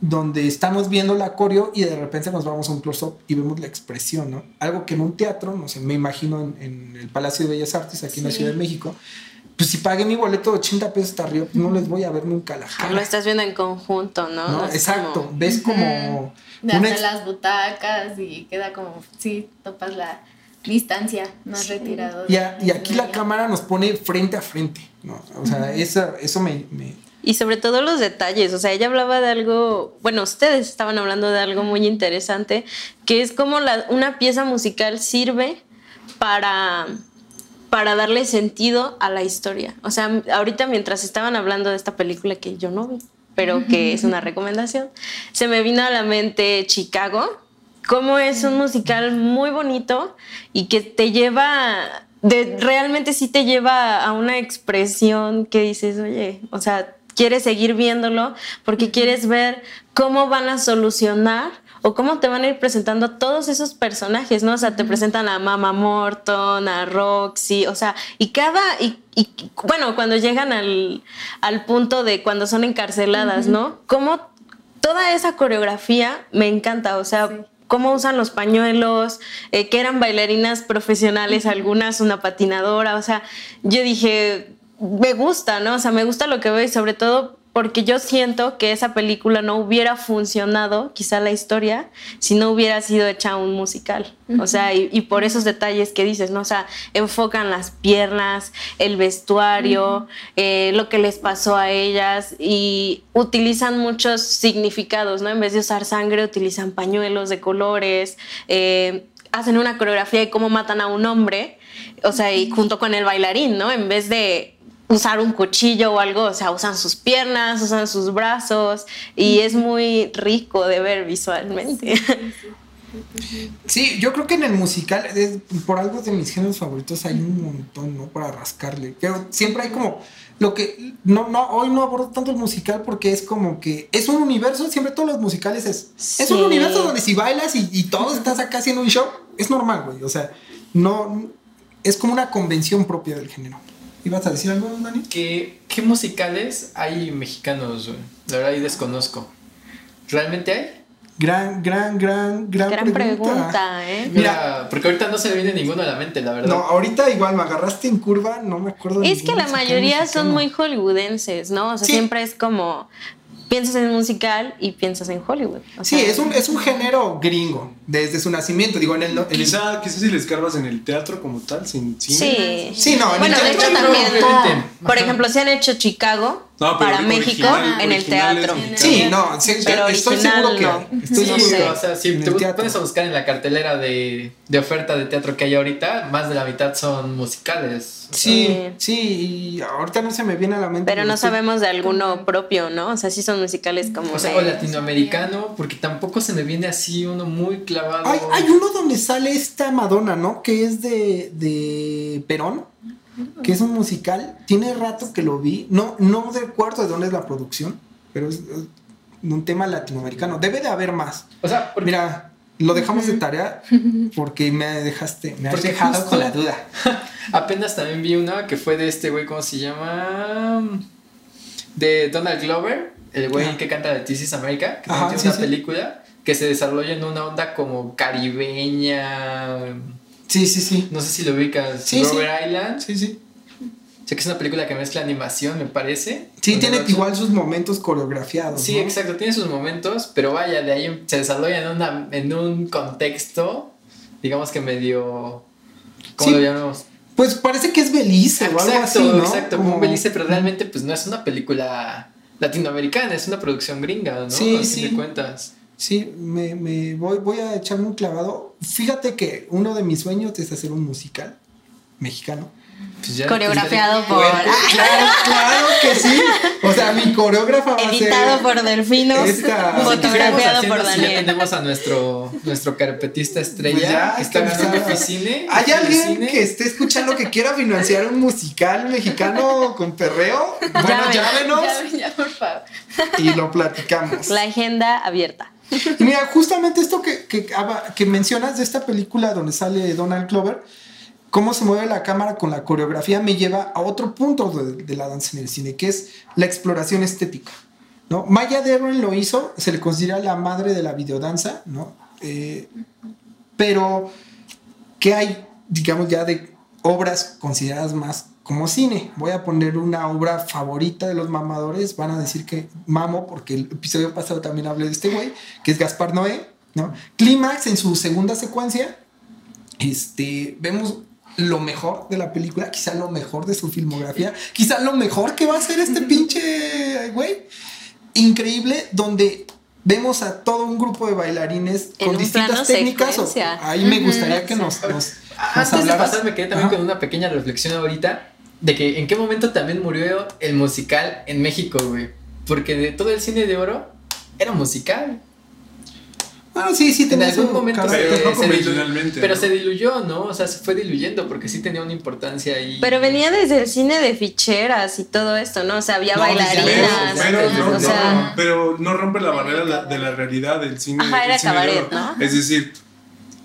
donde estamos viendo la coreo y de repente nos vamos a un close-up y vemos la expresión, ¿no? Algo que en un teatro, no sé, me imagino en, en el Palacio de Bellas Artes, aquí sí. en la Ciudad de México, pues si pagué mi boleto de 80 pesos hasta arriba, pues no les voy a ver nunca la cara. Lo estás viendo en conjunto, ¿no? ¿No? Exacto, como... ves como... Desde ex... las butacas y queda como, sí, topas la distancia más sí. retirado. Y, a, y aquí la cámara nos pone frente a frente, ¿no? O sea, uh -huh. eso, eso me, me... Y sobre todo los detalles, o sea, ella hablaba de algo, bueno, ustedes estaban hablando de algo muy interesante, que es como la, una pieza musical sirve para para darle sentido a la historia. O sea, ahorita mientras estaban hablando de esta película que yo no vi, pero que es una recomendación, se me vino a la mente Chicago, como es un musical muy bonito y que te lleva, realmente sí te lleva a una expresión que dices, oye, o sea, quieres seguir viéndolo porque quieres ver cómo van a solucionar o cómo te van a ir presentando a todos esos personajes, ¿no? O sea, te presentan a Mama Morton, a Roxy, o sea, y cada, y, y bueno, cuando llegan al, al, punto de cuando son encarceladas, uh -huh. ¿no? Cómo toda esa coreografía me encanta, o sea, sí. cómo usan los pañuelos, eh, que eran bailarinas profesionales, algunas una patinadora, o sea, yo dije, me gusta, ¿no? O sea, me gusta lo que veo y sobre todo porque yo siento que esa película no hubiera funcionado, quizá la historia, si no hubiera sido hecha un musical. Uh -huh. O sea, y, y, por esos detalles que dices, ¿no? O sea, enfocan las piernas, el vestuario, uh -huh. eh, lo que les pasó a ellas y utilizan muchos significados, ¿no? En vez de usar sangre, utilizan pañuelos de colores, eh, hacen una coreografía de cómo matan a un hombre, o sea, y junto con el bailarín, ¿no? En vez de usar un cuchillo o algo, o sea, usan sus piernas, usan sus brazos y es muy rico de ver visualmente. Sí, yo creo que en el musical, es, por algo de mis géneros favoritos, hay un montón, ¿no? Para rascarle. Pero siempre hay como lo que no, no, hoy no abordo tanto el musical porque es como que es un universo, siempre todos los musicales es, sí. es un universo donde si bailas y, y todos estás acá haciendo un show, es normal, güey. O sea, no, es como una convención propia del género. ¿Ibas a decir algo, Dani? ¿Qué, qué musicales hay mexicanos? La verdad, ahí desconozco. ¿Realmente hay? Gran, gran, gran, gran, gran pregunta. pregunta ¿eh? Mira, porque ahorita no se me viene ninguno a la mente, la verdad. No, ahorita igual me agarraste en curva, no me acuerdo. Es que la mayoría mexicano. son muy hollywoodenses, ¿no? O sea, sí. siempre es como piensas en musical y piensas en Hollywood. O sea, sí, es un, es un género gringo desde su nacimiento. Digo, en el. En quizá, quizá si les cargas en el teatro como tal, sin cine. Sí, sí no, en bueno, el de hecho también. Por ejemplo, se han hecho Chicago No, pero para México original- en el teatro. mexicanos. Sí, no, sí, Pero estoy original, seguro que no. Estoy no seguro O sea, si te a buscar en la cartelera de, de oferta de teatro que hay ahorita, más de la mitad son musicales. Sí, sí, y ahorita no se me viene a la mente. Pero no estoy- sabemos de alguno propio, ¿no? O sea, sí son musicales como O sea, de- o latinoamericano, porque tampoco se me viene así uno muy clavado. Hay, hay uno donde sale esta Madonna, ¿no? Que es de, de Perón, que es un musical. Tiene rato que lo vi. No, no recuerdo de dónde es la producción, pero es, un tema latinoamericano. Debe de haber más. O sea, porque Mira, lo dejamos de tarea porque me dejaste, me has Porque dejado justo- con la duda. *laughs* apenas también vi una que fue de este güey, ¿cómo se llama? De Donald Glover, el güey que canta de This is America, que Ajá, también tiene sí, una sí. película que se desarrolla en una onda como caribeña. Sí, sí, sí. No sé si lo ubicas. Sí, sí. Robert Island. Sí, sí. Sé que es una película que mezcla animación, me parece. Sí, tiene igual sus momentos coreografiados. Sí, ¿no? exacto, tiene sus momentos, pero vaya, de ahí se desarrolla en, una, en un contexto, digamos que medio... ¿Cómo Sí. lo llamamos? Pues parece que es Belice o algo Exacto, así, ¿no? exacto, como Como- Belice, pero realmente pues no es una película latinoamericana, es una producción gringa, ¿no? Sí, A fin sí. de cuentas. Sí, me, me voy, voy a echarme un clavado. Fíjate que uno de mis sueños es hacer un musical mexicano. Pues ya- Coreografiado pues, por- Claro, claro que sí. O sea, mi coreógrafa va a ser. editado por Delfino, esta- *laughs* fotografiado por si ya Daniel. tenemos a nuestro, nuestro carpetista estrella Pues ya, que está que ganando está- Eficine. ¿Hay alguien que esté escuchando que quiera financiar un musical mexicano con perreo? Bueno, Llamen. llámenos Ya, ya, por favor. y lo platicamos. La agenda abierta. Y *laughs* mira, justamente esto que, que, mencionas de esta película donde sale Donald Glover, cómo se mueve la cámara con la coreografía, me lleva a otro punto de, la danza en el cine, que es la exploración estética. ¿no? Maya Deren lo hizo, se le considera la madre de la videodanza, ¿no? Eh, pero, ¿qué hay, digamos, ya de obras consideradas más como cine? Voy a poner una obra favorita de los mamadores, van a decir que mamo, porque el episodio pasado también hablé de este güey, que es Gaspar Noé, ¿no? Clímax en su segunda secuencia, este, vemos lo mejor de la película, quizá lo mejor de su filmografía, quizá lo mejor que va a hacer este pinche güey. Increíble, donde vemos a todo un grupo de bailarines En con distintas técnicas. o- ahí me gustaría que nos, nos, nos Antes de hablaras. pasar, me quedé también Ajá. con una pequeña reflexión ahorita de que en qué momento también murió el musical en México, güey. Porque de todo el cine de oro era musical. Bueno, sí, sí, En tenía algún su momento carácter. Pero se, diluyó, ¿no? O sea, se fue diluyendo porque sí tenía una importancia ahí. Pero venía desde el cine de ficheras y todo esto, ¿no? O sea, había No, bailarinas. Pero, pero, no, o sea, no, pero no rompe la barrera la- de la realidad del cine. Ajá, era cine de cabaret, oro. ¿no? Es decir,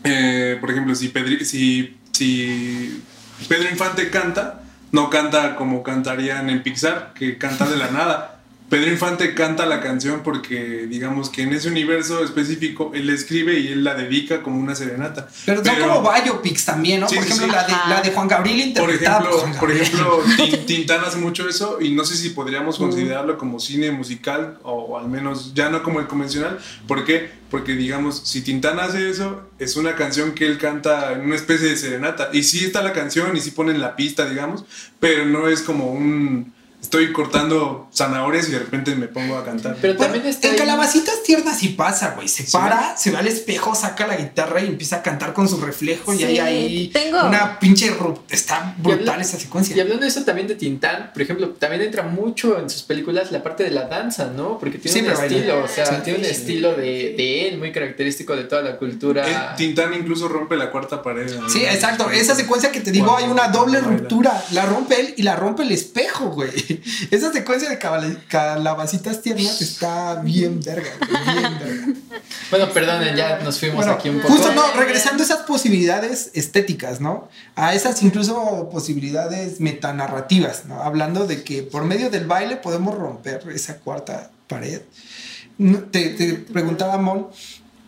eh, por ejemplo, si, Pedri- si, si Pedro Infante canta, no canta como cantarían en Pixar, que canta de la nada. Pedro Infante canta la canción porque, digamos que en ese universo específico, él la escribe y él la dedica como una serenata. Pero son como biopics también, ¿no? Sí, por ejemplo, sí. la, de, la de Juan Gabriel Por interpretada ejemplo, por ejemplo *laughs* Tin- Tintán hace mucho eso y no sé si podríamos considerarlo como cine musical o, al menos ya no como el convencional. ¿Por qué? Porque digamos, si Tintán hace eso, es una canción que él canta en una especie de serenata. Y sí está la canción y sí ponen la pista, digamos, pero no es como un... Estoy cortando zanahorias y de repente me pongo a cantar. Pero Bueno, también está en ahí- Calabacitas Tiernas sí pasa, güey. Se para, se va al espejo, saca la guitarra y empieza a cantar con su reflejo. y hay ahí tengo- una pinche... Está Y brutal esa secuencia. Y hablando de eso también de Tintán, por ejemplo, también entra mucho en sus películas la parte de la danza, ¿no? Porque tiene Sí, un baila. estilo, o sea, Sí. tiene un estilo de, de él muy característico de toda la cultura. Eh, Tintán incluso rompe la cuarta pared. ¿no? Sí, exacto. Esa secuencia que te digo, hay una doble ruptura. La rompe él y la rompe el espejo, güey. *laughs* Esa secuencia de calabacitas tiernas está bien verga, güey, bien verga. Bueno, perdonen, ya nos fuimos Bueno, aquí un poco. justo no, regresando a esas posibilidades estéticas, ¿no? A esas incluso posibilidades metanarrativas, ¿no? Hablando de que por medio del baile podemos romper esa cuarta pared. Te, te preguntaba, Mon,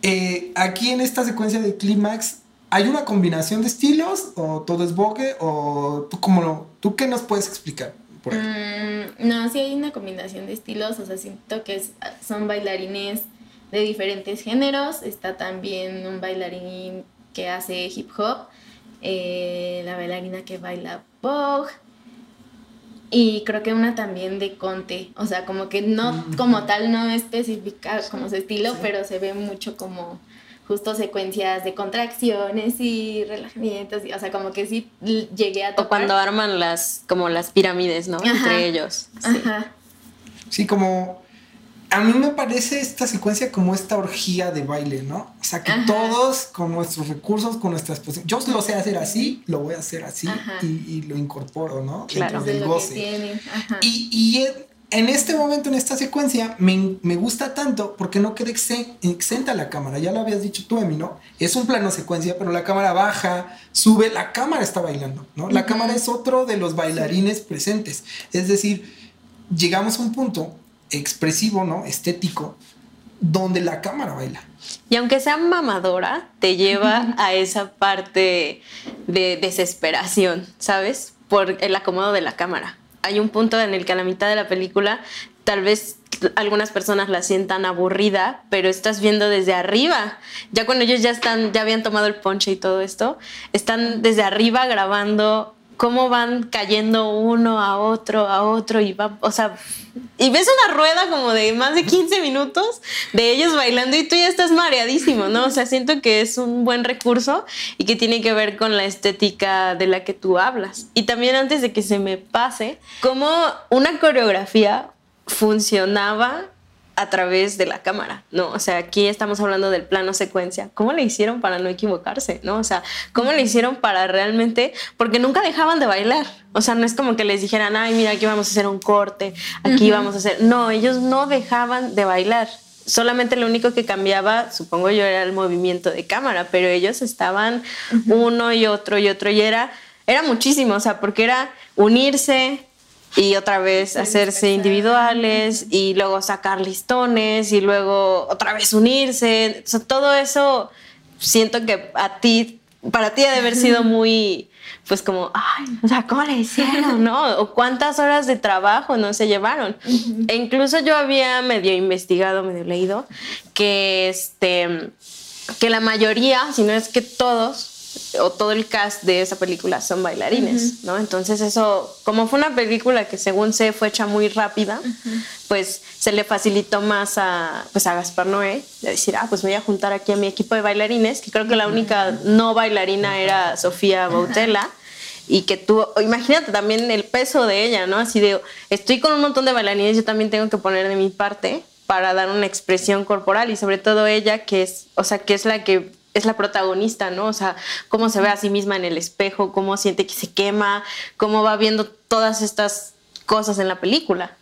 eh, aquí en esta secuencia de clímax, ¿hay una combinación de estilos o todo es bogue o tú cómo lo, tú qué nos puedes explicar por ahí? Mm, no, sí hay una combinación de estilos, o sea, siento que es- son bailarines de diferentes géneros, está también un bailarín que hace hip hop, eh, la bailarina que baila Vogue, y creo que una también de Conte, o sea, como que no como tal no especifica como su estilo, pero se ve mucho como justo secuencias de contracciones y relajamientos, y, o sea, como que sí llegué a O cuando arman las, como las pirámides, ¿no? Entre ellos. Sí. Ajá. Sí, como a mí me parece esta secuencia como esta orgía de baile, ¿no? O sea, que todos con nuestros recursos, con nuestras posiciones, yo lo sé hacer así, lo voy a hacer así y, lo incorporo, ¿no? Claro. Dentro del goce. Y, y, en este momento, en esta secuencia, me, me gusta tanto porque no queda exenta la cámara. Ya lo habías dicho tú, Emi, ¿no? Es un plano secuencia, pero la cámara baja, sube, la cámara está bailando, ¿no? La cámara es otro de los bailarines presentes. Es decir, llegamos a un punto expresivo, ¿no? Estético, donde la cámara baila. Y aunque sea mamadora, te lleva a esa parte de desesperación, ¿sabes? Por el acomodo de la cámara. Hay un punto en el que a la mitad de la película tal vez algunas personas la sientan aburrida, pero estás viendo desde arriba. Ya cuando ellos ya están, ya habían tomado el ponche y todo esto, están desde arriba grabando cómo van cayendo uno a otro, a otro, y va, o sea, y ves una rueda como de más de 15 minutos de ellos bailando y tú ya estás mareadísimo, ¿no? O sea, siento que es un buen recurso y que tiene que ver con la estética de la que tú hablas. Y también antes de que se me pase, cómo una coreografía funcionaba a través de la cámara, ¿no? O sea, aquí estamos hablando del plano secuencia. ¿Cómo le hicieron para no equivocarse, ¿no? O sea, ¿cómo le hicieron para realmente, porque nunca dejaban de bailar? O sea, no es como que les dijeran, ay, mira, aquí vamos a hacer un corte, aquí vamos a hacer... No, ellos no dejaban de bailar. Solamente lo único que cambiaba, supongo yo, era el movimiento de cámara, pero ellos estaban uno y otro y otro y era, era muchísimo, o sea, porque era unirse, y otra vez hacerse individuales y luego sacar listones y luego otra vez unirse. O sea, todo eso siento que a ti, para ti ha de haber sido muy, pues como, ay, o sea, ¿cómo le hicieron, no? O cuántas horas de trabajo no se llevaron. E incluso yo había medio investigado, medio leído, que este, que la mayoría, si no es que todos, o todo el cast de esa película son bailarines, ¿no? Entonces eso, como fue una película que según sé fue hecha muy rápida, pues se le facilitó más a, pues a Gaspar Noé de decir, ah, pues voy a juntar aquí a mi equipo de bailarines, que creo que la única no bailarina era Sofía Bautela. Y que tú, imagínate también el peso de ella, ¿no? Así de, estoy con un montón de bailarines, yo también tengo que poner de mi parte para dar una expresión corporal y sobre todo ella que es, o sea, que es la que es la protagonista, ¿no? O sea, cómo se ve a sí misma en el espejo, cómo siente que se quema, cómo va viendo todas estas cosas en la película.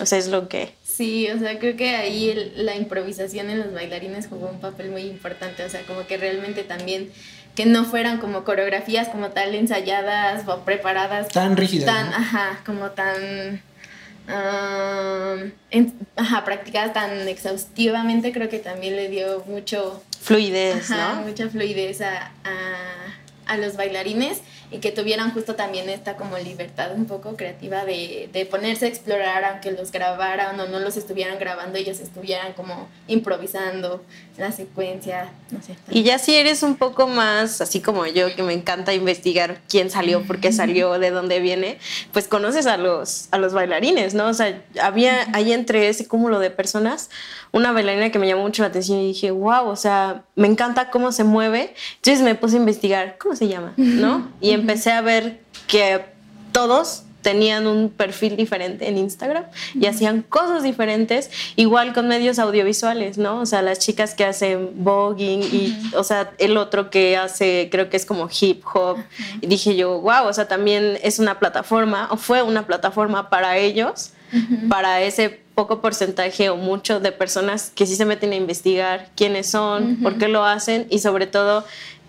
O sea, es lo que... Sí, o sea, creo que ahí la improvisación en los bailarines jugó un papel muy importante, o sea, como que realmente también que no fueran como coreografías como tal ensayadas o preparadas. Tan rígidas. Tan, ajá, como tan ajá, practicada tan exhaustivamente, creo que también le dio mucho... Fluidez, Mucha fluidez a, a los bailarines y que tuvieran justo también esta como libertad un poco creativa de, de, ponerse a explorar, aunque los grabaran o no los estuvieran grabando, ellos estuvieran como improvisando la secuencia, no sé. Y ya si eres un poco más, así como yo, que me encanta investigar quién salió, por qué salió, de dónde viene, pues conoces a los, a los bailarines, ¿no? O sea, había ahí entre ese cúmulo de personas una bailarina que me llamó mucho la atención y dije, wow, o sea, me encanta cómo se mueve. Entonces me puse a investigar, ¿cómo se llama? ¿No? Y empecé a ver que todos tenían un perfil diferente en Instagram y hacían cosas diferentes, igual con medios audiovisuales, ¿no? O sea, las chicas que hacen voguing y, o sea, el otro que hace, creo que es como hip hop. Y dije yo, wow, o sea, también es una plataforma, o fue una plataforma para ellos, para ese poco porcentaje o mucho de personas que sí se meten a investigar quiénes son, por qué lo hacen y sobre todo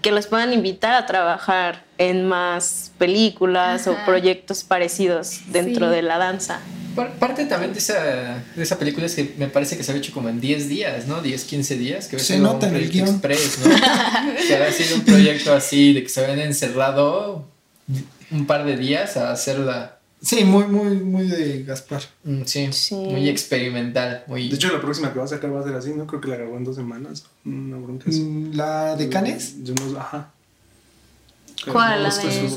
que los puedan invitar a trabajar en más películas o proyectos parecidos dentro de la danza. Parte también de esa, de esa película es que me parece que se ha hecho como en 10 días, ¿no? 10, 15 días. Que se nota en el guion. Express, ¿no? que ha sido un proyecto así de que se habían encerrado un par de días a hacerla Sí, muy, muy, muy de Gaspar. Mm, sí, muy experimental. Muy... De hecho, la próxima que va a sacar va a ser así, ¿no? Creo que la grabó en dos semanas. Una bronca así. Mm, ¿La de Canes? Yo no, ajá. ¿Cuál? La de-.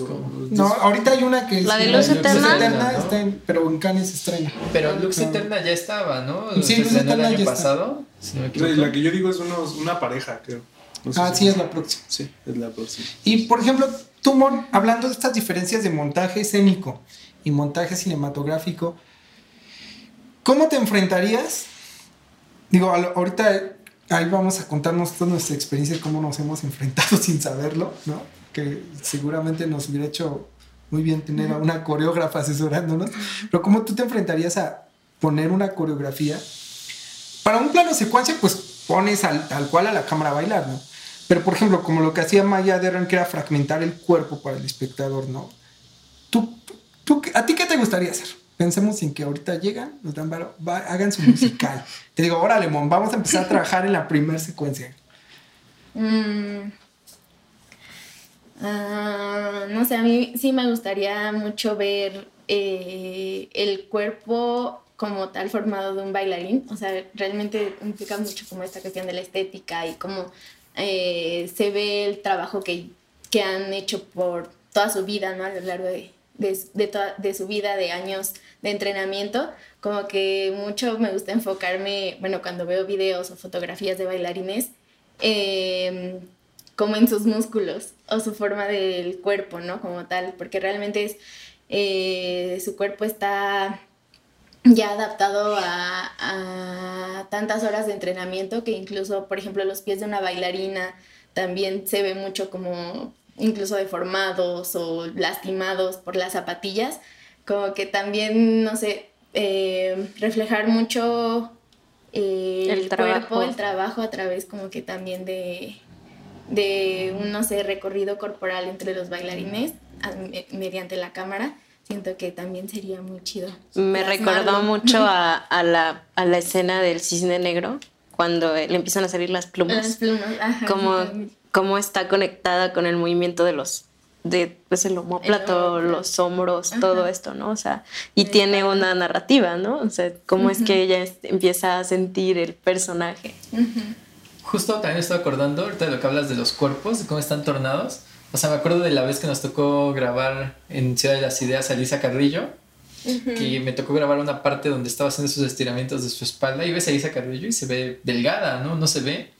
No, ahorita hay una que es. ¿La de Luz Eterna? Eterna ¿no? está en- pero en Cannes se estrena. Pero Lux No. Eterna ya estaba, ¿no? Sí, estrenó Eterna el año ya está. pasado. si no me. La que yo digo es unos- una pareja, creo. No sé Ah, si- sí, es la próxima. Sí, es la próxima. Y por ejemplo, tú, Mon, hablando de estas diferencias de montaje escénico y montaje cinematográfico, ¿cómo te enfrentarías? Digo, ahorita ahí vamos a contarnos toda nuestra experiencia de cómo nos hemos enfrentado *laughs* sin saberlo, ¿no? Que seguramente nos hubiera hecho muy bien tener a una coreógrafa asesorándonos, pero ¿cómo tú te enfrentarías a poner una coreografía? Para un plano secuencia, pues pones al, tal cual a la cámara a bailar, ¿no? Pero, por ejemplo, como lo que hacía Maya Deren, que era fragmentar el cuerpo para el espectador, ¿no? ¿Tú, tú, ¿A ti qué te gustaría hacer? Pensemos en que ahorita llegan, nos dan varo, va- hagan su musical. *laughs* te digo, órale, Mon, vamos a empezar a trabajar en la primera secuencia. Mm. Ah, no sé, a mí sí me gustaría mucho ver eh, el cuerpo como tal formado de un bailarín. O sea, realmente implica mucho como esta cuestión de la estética y cómo eh, se ve el trabajo que, que han hecho por toda su vida, ¿no? A lo largo de, de, toda- de su vida, de años de entrenamiento. Como que mucho me gusta enfocarme, bueno, cuando veo videos o fotografías de bailarines, eh, como en sus músculos o su forma del cuerpo, ¿no? Como tal, porque realmente es, eh, su cuerpo está ya adaptado a, a tantas horas de entrenamiento que incluso, por ejemplo, los pies de una bailarina también se ve mucho como incluso deformados o lastimados por las zapatillas, como que también, no sé, eh, reflejar mucho eh, El cuerpo, el trabajo a través como que también de, de un, no sé, recorrido corporal entre los bailarines a- me- mediante la cámara. Siento que también sería muy chido. Me recordó *laughs* mucho a, a la, a la escena del cisne negro, cuando le empiezan a salir las Las plumas. plumas, ajá, totalmente. Cómo está conectada con el movimiento de los de pues el homóplato, El homóplato. los hombros, Ajá. todo esto, ¿no? O sea, y Me tiene encanta. una narrativa, ¿no? O sea, cómo es Ujú. que ella es- empieza a sentir el personaje. Ujú. Justo también me estoy acordando ahorita de lo que hablas de los cuerpos, de cómo están tornados. O sea, me acuerdo de la vez que nos tocó grabar en Ciudad de las Ideas a Lisa Carrillo, que me tocó grabar una parte donde estaba haciendo sus estiramientos de su espalda y ves a Lisa Carrillo y se ve delgada, ¿no? No se ve.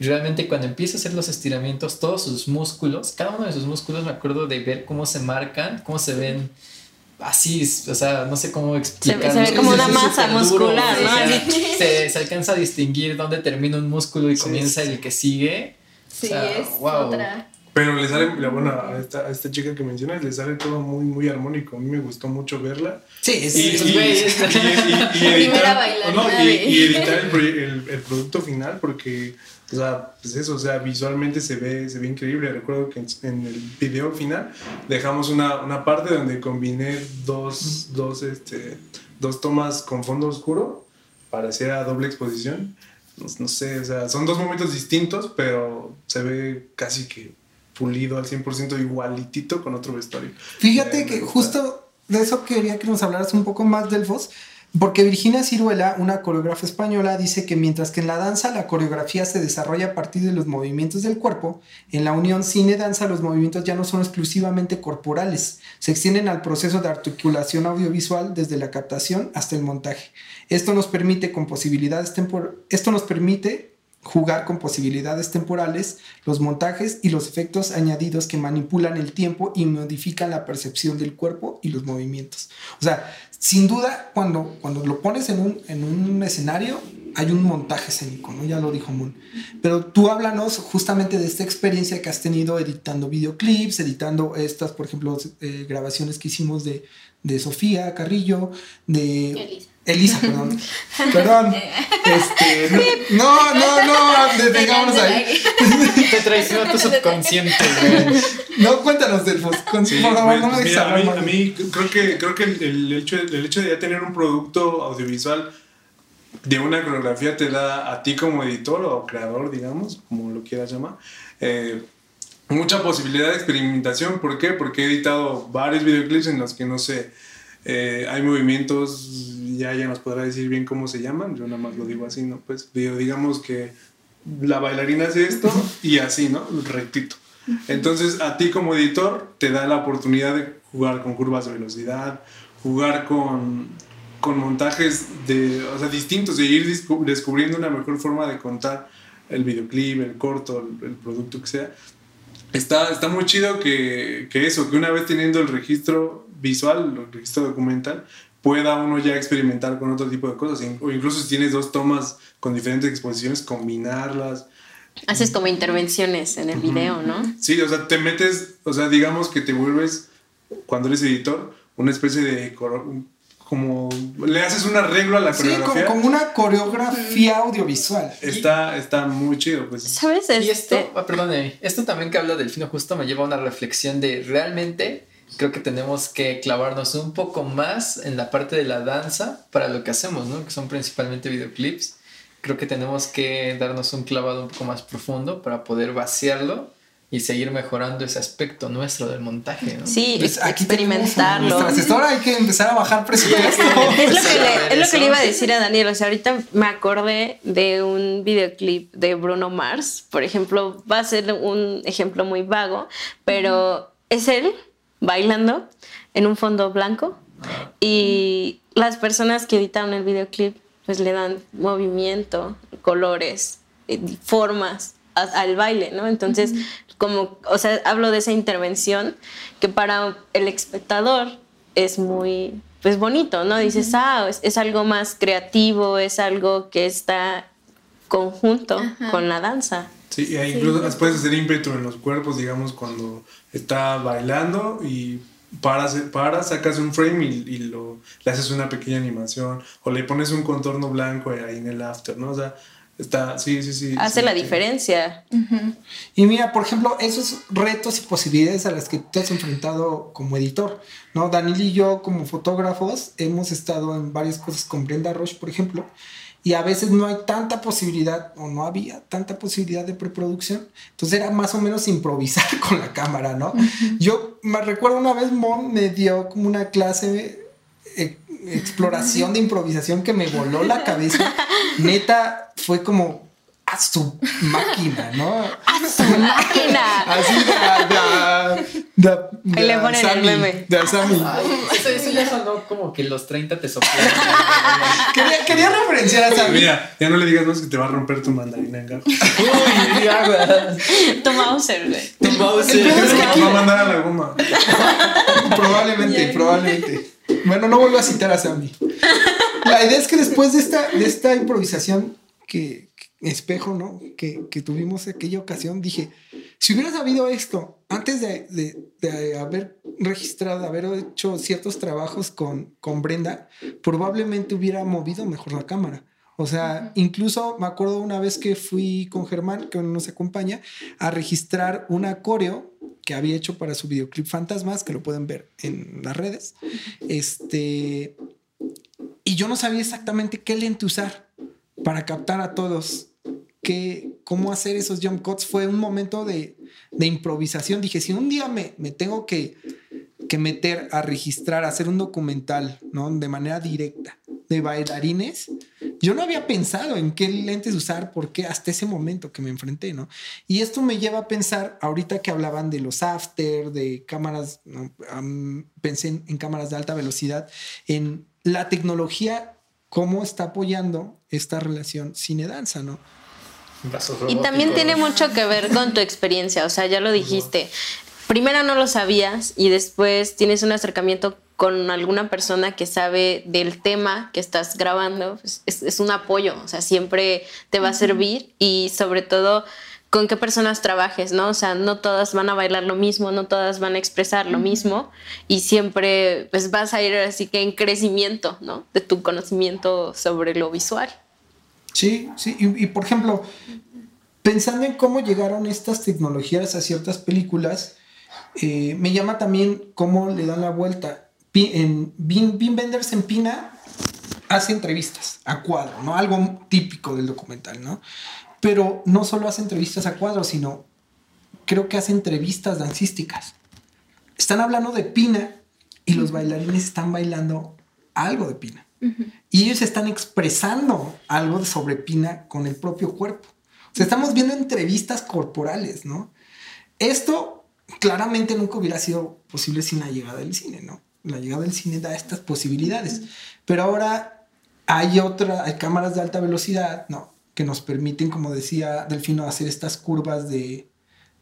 Y realmente cuando empieza a hacer los estiramientos, todos sus músculos, cada uno de sus músculos me acuerdo de ver cómo se marcan, cómo se ven así, o sea, no sé cómo explicarlo. se ve como una Es masa muscular, o ¿no? sea, se, se alcanza a distinguir dónde termina un músculo y Sí, comienza sí, el que sigue. Sí, O sea, es wow. otra. Pero le sale, bueno, a esta, a esta chica que mencionas, le sale todo muy, muy armónico. A mí me gustó mucho verla. Sí, es, Y, y- y- y- editar, no, y- de- y editar el, el- el producto final porque, o sea, pues eso, o sea, visualmente se ve, se ve increíble. Recuerdo que en, en el video final dejamos una, una parte donde combiné dos, dos, este, dos tomas con fondo oscuro para hacer a doble exposición. No, no sé, o sea, son dos momentos distintos, pero se ve casi que pulido al 100% igualitito con otro vestuario. Fíjate que justo de eso quería que nos hablaras un poco más, Delfos, porque Virginia Ciruela, una coreógrafa española, dice que mientras que en la danza la coreografía se desarrolla a partir de los movimientos del cuerpo, en la unión cine-danza los movimientos ya no son exclusivamente corporales, se extienden al proceso de articulación audiovisual desde la captación hasta el montaje. Esto nos permite con posibilidades esto nos permite jugar con posibilidades temporales, los montajes y los efectos añadidos que manipulan el tiempo y modifican la percepción del cuerpo y los movimientos. O sea, sin duda, cuando, cuando lo pones en un, en un escenario, hay un montaje escénico, ¿no? Ya lo dijo Moon. Pero tú háblanos justamente de esta experiencia que has tenido editando videoclips, editando estas, por ejemplo, eh, grabaciones que hicimos de, de Sofía Carrillo, de... Elisa. *laughs* Perdón. perdón. Este, no, no, no, detengámonos ahí. Te traicionó tu *laughs* subconsciente, güey. No, cuéntanos del con, Sí, por favor, pues, no me mira, dejes a mí, a mí creo que, creo que el, el hecho, el hecho de ya tener un producto audiovisual de una coreografía te da a ti como editor o creador, digamos, como lo quieras llamar, eh, mucha posibilidad de experimentación. ¿Por qué? Porque he editado varios videoclips en los que, no sé, eh, hay movimientos, ya ella nos podrá decir bien cómo se llaman, yo nada más lo digo así, ¿no? Pues digo, digamos que la bailarina hace esto y así, ¿no? Rectito. Entonces, a ti como editor te da la oportunidad de jugar con curvas de velocidad, jugar con, con montajes de, o sea, distintos, de ir descubriendo una mejor forma de contar el videoclip, el corto, el, producto que sea. Está, está muy chido que, que, eso, que una vez teniendo el registro visual, el registro documental, pueda uno ya experimentar con otro tipo de cosas. O incluso si tienes dos tomas con diferentes exposiciones, combinarlas. Haces como intervenciones en el video, ¿no? Sí, o sea, te metes, o sea, digamos que te vuelves, cuando eres editor, una especie de como le haces un arreglo a la coreografía. Sí, como, una coreografía audiovisual. Está, está muy chido, pues. ¿Sabes? Y esto, este ah, perdón, esto también que habla del fino justo me lleva a una reflexión de realmente creo que tenemos que clavarnos un poco más en la parte de la danza para lo que hacemos, ¿no? Que son principalmente videoclips. Creo que tenemos que darnos un clavado un poco más profundo para poder vaciarlo y seguir mejorando ese aspecto nuestro del montaje. ¿no? Sí, pues experimentarlo. Nuestra hay que empezar a bajar presupuesto. es, lo que le, es lo que le iba a decir a Daniel. O sea, ahorita me acordé de un videoclip de Bruno Mars, por ejemplo, va a ser un ejemplo muy vago, pero es él bailando en un fondo blanco y las personas que editaron el videoclip pues le dan movimiento, colores, eh, formas al baile, ¿no? Entonces, como, o sea, hablo de esa intervención que para el espectador es muy, pues bonito, ¿no? Dices, ah, es, algo más creativo, es algo que está conjunto con la danza. Sí, e incluso puedes hacer ímpetu en los cuerpos, digamos, cuando está bailando y para, para sacas un frame y, lo, le haces una pequeña animación o le pones un contorno blanco ahí en el after, ¿no? O sea, Está, sí, sí, sí. Hace la diferencia. Y mira, por ejemplo, esos retos y posibilidades a las que te has enfrentado como editor, ¿no? Daniel y yo como fotógrafos hemos estado en varias cosas con Brenda Roche, por ejemplo, y a veces no hay tanta posibilidad o no había tanta posibilidad de preproducción. Entonces era más o menos improvisar *laughs* con la cámara, ¿no? Yo me recuerdo una vez Mon me dio como una clase eh, exploración de improvisación que me voló la cabeza. *laughs* Neta, fue como a su máquina, ¿no? A su máquina. Así de, de, de, le ponen el meme. De Asami. Eso, eso, ya sonó como que los 30 te soplaron. quería, quería referenciar a Asami. Mira, ya no le digas más que te va a romper tu mandarina en gajo. Uy, ya, Tu Mauser, güey. Tu Mauser. Es que aquí... va a mandar a la goma. probablemente, probablemente. Bueno, no vuelvo a citar a Sammy. La idea es que después de esta, de esta improvisación que, espejo, ¿no? Que, que, tuvimos aquella ocasión, dije, si hubiera sabido esto antes de, de, haber registrado, haber hecho ciertos trabajos con, con Brenda, probablemente hubiera movido mejor la cámara. O sea, incluso me acuerdo una vez que fui con Germán, que nos acompaña, a registrar una coreo que había hecho para su videoclip Fantasmas, que lo pueden ver en las redes. Este, y yo no sabía exactamente qué lente usar para captar a todos. Qué, cómo hacer esos jump cuts. Fue un momento de, de improvisación. Dije, si un día me, me tengo que, que, meter a registrar, a hacer un documental, ¿no? De manera directa de bailarines, yo no había pensado en qué lentes usar porque hasta ese momento que me enfrenté, ¿no? Y esto me lleva a pensar, ahorita que hablaban de los after, de cámaras, pensé en, cámaras de alta velocidad, en la tecnología, cómo está apoyando esta relación cine-danza, ¿no? Y también tiene mucho que ver con tu experiencia, o sea, ya lo dijiste. Primero no lo sabías y después tienes un acercamiento con alguna persona que sabe del tema que estás grabando, pues, es, un apoyo, o sea, siempre te va a servir y sobre todo con qué personas trabajes, ¿no? O sea, no todas van a bailar lo mismo, no todas van a expresar lo mismo y siempre pues vas a ir así que en crecimiento, ¿no? De tu conocimiento sobre lo visual. Sí, sí, y, por ejemplo, pensando en cómo llegaron estas tecnologías a ciertas películas, eh, me llama también cómo le dan la vuelta Bean, Benders en Pina hace entrevistas a cuadro, ¿no? Algo típico del documental, ¿no? Pero no solo hace entrevistas a cuadro, sino creo que hace entrevistas dancísticas. Están hablando de Pina y los bailarines están bailando algo de Pina. Y ellos están expresando algo sobre Pina con el propio cuerpo. O sea, estamos viendo entrevistas corporales, ¿no? esto claramente nunca hubiera sido posible sin la llegada del cine, ¿no? La llegada del cine da estas posibilidades. Pero ahora hay otra, hay cámaras de alta velocidad, ¿no? Que nos permiten, como decía Delfino, hacer estas curvas de,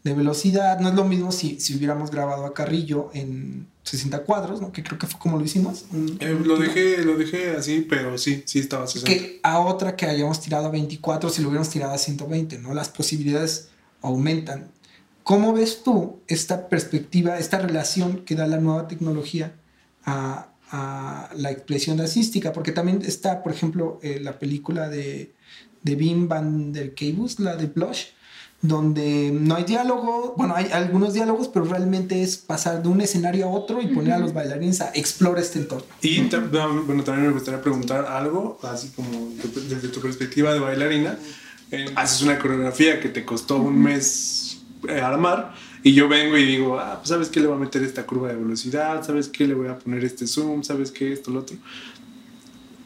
de velocidad. No es lo mismo si, si hubiéramos grabado a Carrillo en 60 cuadros, ¿no? Que creo que fue como lo hicimos. un- Eh, lo, dejé, lo dejé así, pero sí, sí estaba a 60. que a otra que hayamos tirado a 24 si lo hubiéramos tirado a 120, ¿no? Las posibilidades aumentan. ¿Cómo ves tú esta perspectiva, esta relación que da la nueva tecnología a, a la expresión dancística? Porque también está, por ejemplo, eh, la película de, de Wim van der Keibus, la de Blush, donde no hay diálogo, bueno, hay algunos diálogos, pero realmente es pasar de un escenario a otro y poner a los bailarines a explorar este entorno. Y bueno, también me gustaría preguntar algo, así como de- desde tu perspectiva de bailarina. Eh, haces una coreografía que te costó un mes eh, armar y yo vengo y digo, ah, pues sabes qué le voy a meter esta curva de velocidad, sabes qué le voy a poner este zoom, sabes qué esto, lo otro.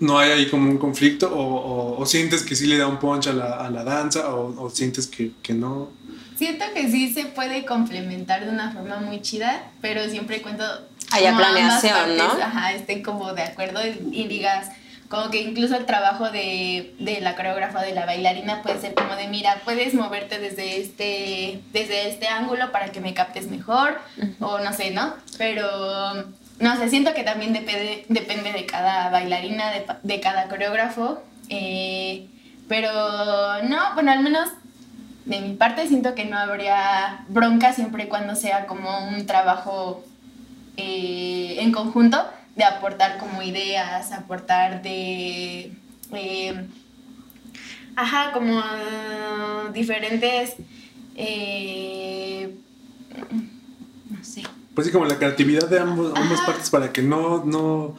¿No hay ahí como un conflicto o, o- o sientes que sí le da un punch a la, a la danza o, o sientes que, que no? Siento que sí se puede complementar de una forma muy chida, pero siempre y cuando Haya planeación, ¿no? Ajá, estén como de acuerdo y, y digas, como que incluso el trabajo de, de la coreógrafa, de la bailarina, puede ser como de, mira, puedes moverte desde este, desde este ángulo para que me captes mejor, o no sé, ¿no? Pero, no sé, siento que también depende, depende de cada bailarina, de, de cada coreógrafo, eh, pero no, bueno, al menos de mi parte siento que no habría bronca siempre y cuando sea como un trabajo eh, en conjunto de aportar como ideas, aportar de... eh, ajá, como diferentes... eh. Pues sí, como la creatividad de ambos, ambas partes para que no, no,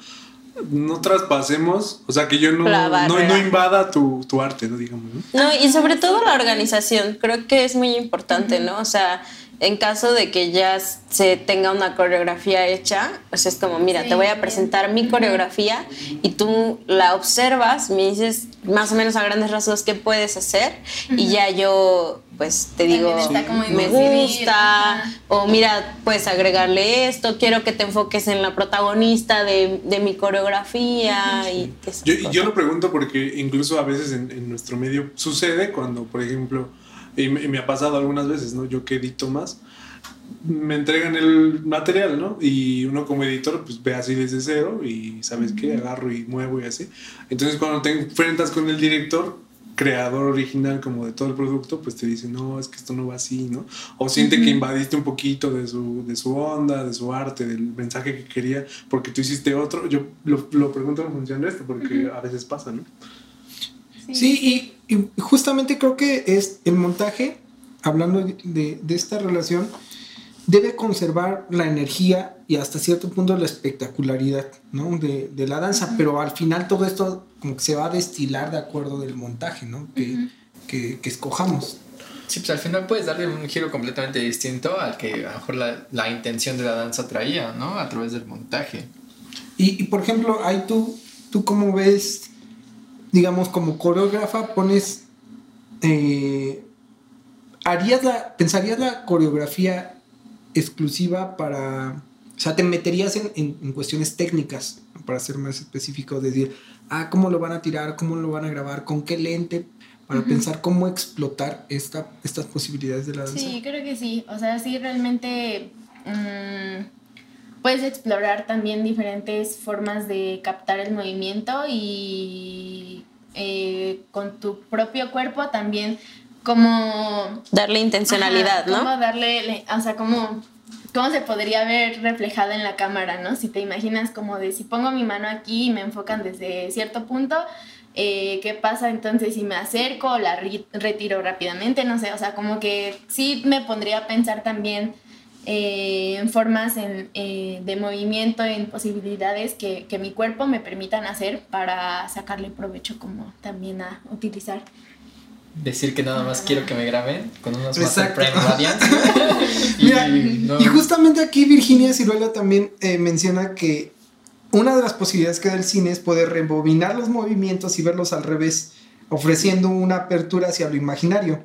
no traspasemos, o sea, que yo no, no, no invada tu, tu arte, ¿no? Digamos, ¿no? No, y sobre todo la organización, creo que es muy importante, ¿no? O sea, en caso de que ya se tenga una coreografía hecha, pues es como, mira, Sí, te voy a bien. presentar mi coreografía y tú la observas, me dices más o menos a grandes rasgos qué puedes hacer y ya yo, pues te digo, me gusta, o mira, puedes agregarle esto, quiero que te enfoques en la protagonista de, de mi coreografía y yo lo pregunto porque incluso a veces en, en nuestro medio sucede cuando, por ejemplo, y me, y me ha pasado algunas veces, ¿no? Yo que edito más, me entregan el material, ¿no? Y uno como editor, pues ve así desde cero y sabes qué, agarro y muevo y así. Entonces cuando te enfrentas con el director, creador original como de todo el producto, pues te dice, no, es que esto no va así, ¿no? O siente que invadiste un poquito de su, de su onda, de su arte, del mensaje que quería, porque tú hiciste otro. Yo lo, lo pregunto en función de esto, porque a veces pasa, ¿no? Sí, y, y justamente creo que es el montaje, hablando de, de- esta relación, debe conservar la energía y hasta cierto punto la espectacularidad ¿no? de, de la danza, pero al final todo esto como que se va a destilar de acuerdo del montaje ¿no? que, que, que escojamos. Sí, pues al final puedes darle un giro completamente distinto al que a lo mejor la, la intención de la danza traía, ¿no? A través del montaje. Y, y, por ejemplo, ahí tú, tú cómo ves, digamos, como coreógrafa, pones, eh, harías la, pensarías la coreografía exclusiva para, o sea, te meterías en, en- en cuestiones técnicas, para ser más específico, decir, ah, cómo lo van a tirar, cómo lo van a grabar, con qué lente, para pensar cómo explotar esta, estas posibilidades de la danza. Sí, creo que sí. O sea, sí, realmente mm, puedes explorar también diferentes formas de captar el movimiento y eh, con tu propio cuerpo también como... Darle intencionalidad, Ajá, ¿no? Darle, le- o sea, cómo, cómo se podría ver reflejada en la cámara, ¿no? Si te imaginas como de si pongo mi mano aquí y me enfocan desde cierto punto, eh, ¿qué pasa entonces si me acerco o la retiro rápidamente? No sé, o sea, como que sí me pondría a pensar también eh, en formas en, eh, de movimiento, en posibilidades que, que mi cuerpo me permitan hacer para sacarle provecho como también a utilizar. Decir que nada más quiero que me graben con unos Master Exacto. Prime *laughs* Radiant. *laughs* y, Mira, no- y justamente aquí Virginia Ciruela también eh, menciona que una de las posibilidades que da el cine es poder rebobinar los movimientos y verlos al revés, ofreciendo una apertura hacia lo imaginario.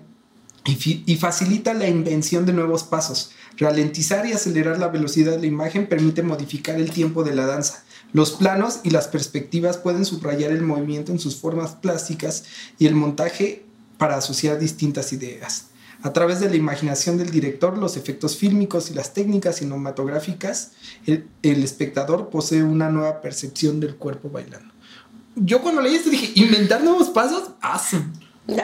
y, y facilita la invención de nuevos pasos. Ralentizar y acelerar la velocidad de la imagen permite modificar el tiempo de la danza. Los planos y las perspectivas pueden subrayar el movimiento en sus formas plásticas y el montaje para asociar distintas ideas. A través de la imaginación del director, los efectos fílmicos y las técnicas cinematográficas, el, espectador posee una nueva percepción del cuerpo bailando. Yo cuando leí esto dije, inventar nuevos pasos, awesome.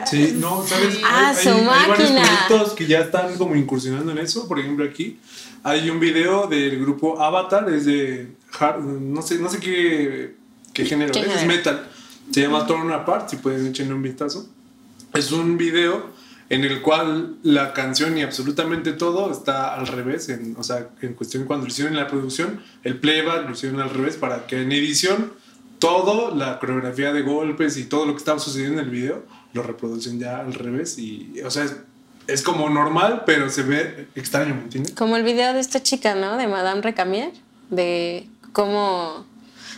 Sí, no, ¿sabes? Ah, hay, su hay- hay varios máquina. proyectos que ya están como incursionando en eso. Por ejemplo, aquí hay un video del grupo Avatar, es de hard- no sé, no sé qué, qué género ¿Qué es, es metal. Se llama Torn Apart, si pueden echarle un vistazo. Es un video en el cual la canción y absolutamente todo está al revés, en, o sea, en cuestión cuando lo hicieron en la producción, el playback lo hicieron al revés para que en edición todo, la coreografía de golpes y todo lo que estaba sucediendo en el video, lo reproducen ya al revés y, o sea, es, es como normal, pero se ve extraño, ¿me entiendes? Como el video de esta chica, ¿no? De Madame Recamier, de cómo,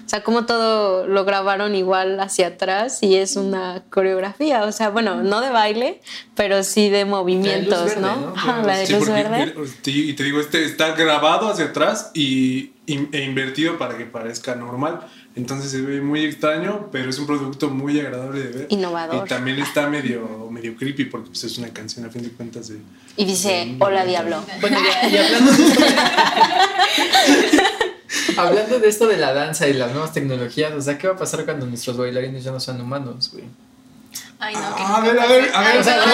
o sea, cómo todo lo grabaron igual hacia atrás y es una coreografía, o sea, bueno, no de baile, pero sí de movimientos, verde, ¿no? ¿no? La de Sí, luz porque- verde. Y te digo, este está grabado hacia atrás y, in- e invertido para que parezca normal. Entonces se ve muy extraño, pero es un producto muy agradable de ver. Innovador. Y también está medio, medio creepy porque pues, es una canción a fin de cuentas de... Y dice, hola diablo. Bueno, y, y hablando de esto de- *laughs* hablando de esto de la danza y las nuevas tecnologías, o sea, ¿qué va a pasar cuando nuestros bailarines ya no sean humanos, güey? Ay, no, que A ver, a ver, a ver. O sea, ¿qué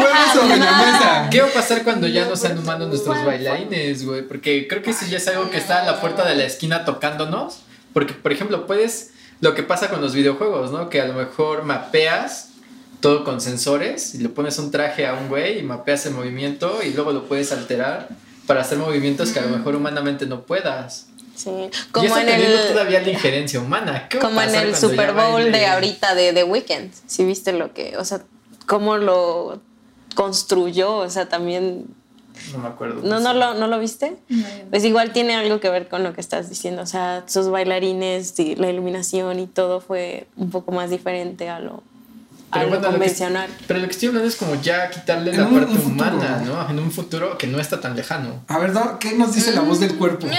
va. ¿Qué va a pasar cuando ya no sean humanos nuestros bailarines, güey? Porque creo que eso ya es algo que está a la puerta de la esquina tocándonos. Porque, por ejemplo, puedes. Lo que pasa con los videojuegos, ¿no? Que a lo mejor mapeas todo con sensores y le pones un traje a un güey y mapeas el movimiento y luego lo puedes alterar para hacer movimientos que a lo mejor humanamente no puedas. Sí. y Como eso en el todavía la injerencia humana. ¿Qué va a como en el Super Bowl de ahorita de The Weeknd. Si viste lo que, o sea, cómo lo construyó, o sea, también No me acuerdo. ¿No, no, lo, ¿No lo viste? Pues igual tiene algo que ver con lo que estás diciendo. O sea, sus bailarines y la iluminación y todo fue un poco más diferente a lo, a Pero lo bueno, lo que- convencional. pero lo que estoy hablando es como ya quitarle En la un- parte un futuro. humana, ¿no? En un futuro que no está tan lejano. A ver, ¿qué nos dice la voz del cuerpo? *laughs*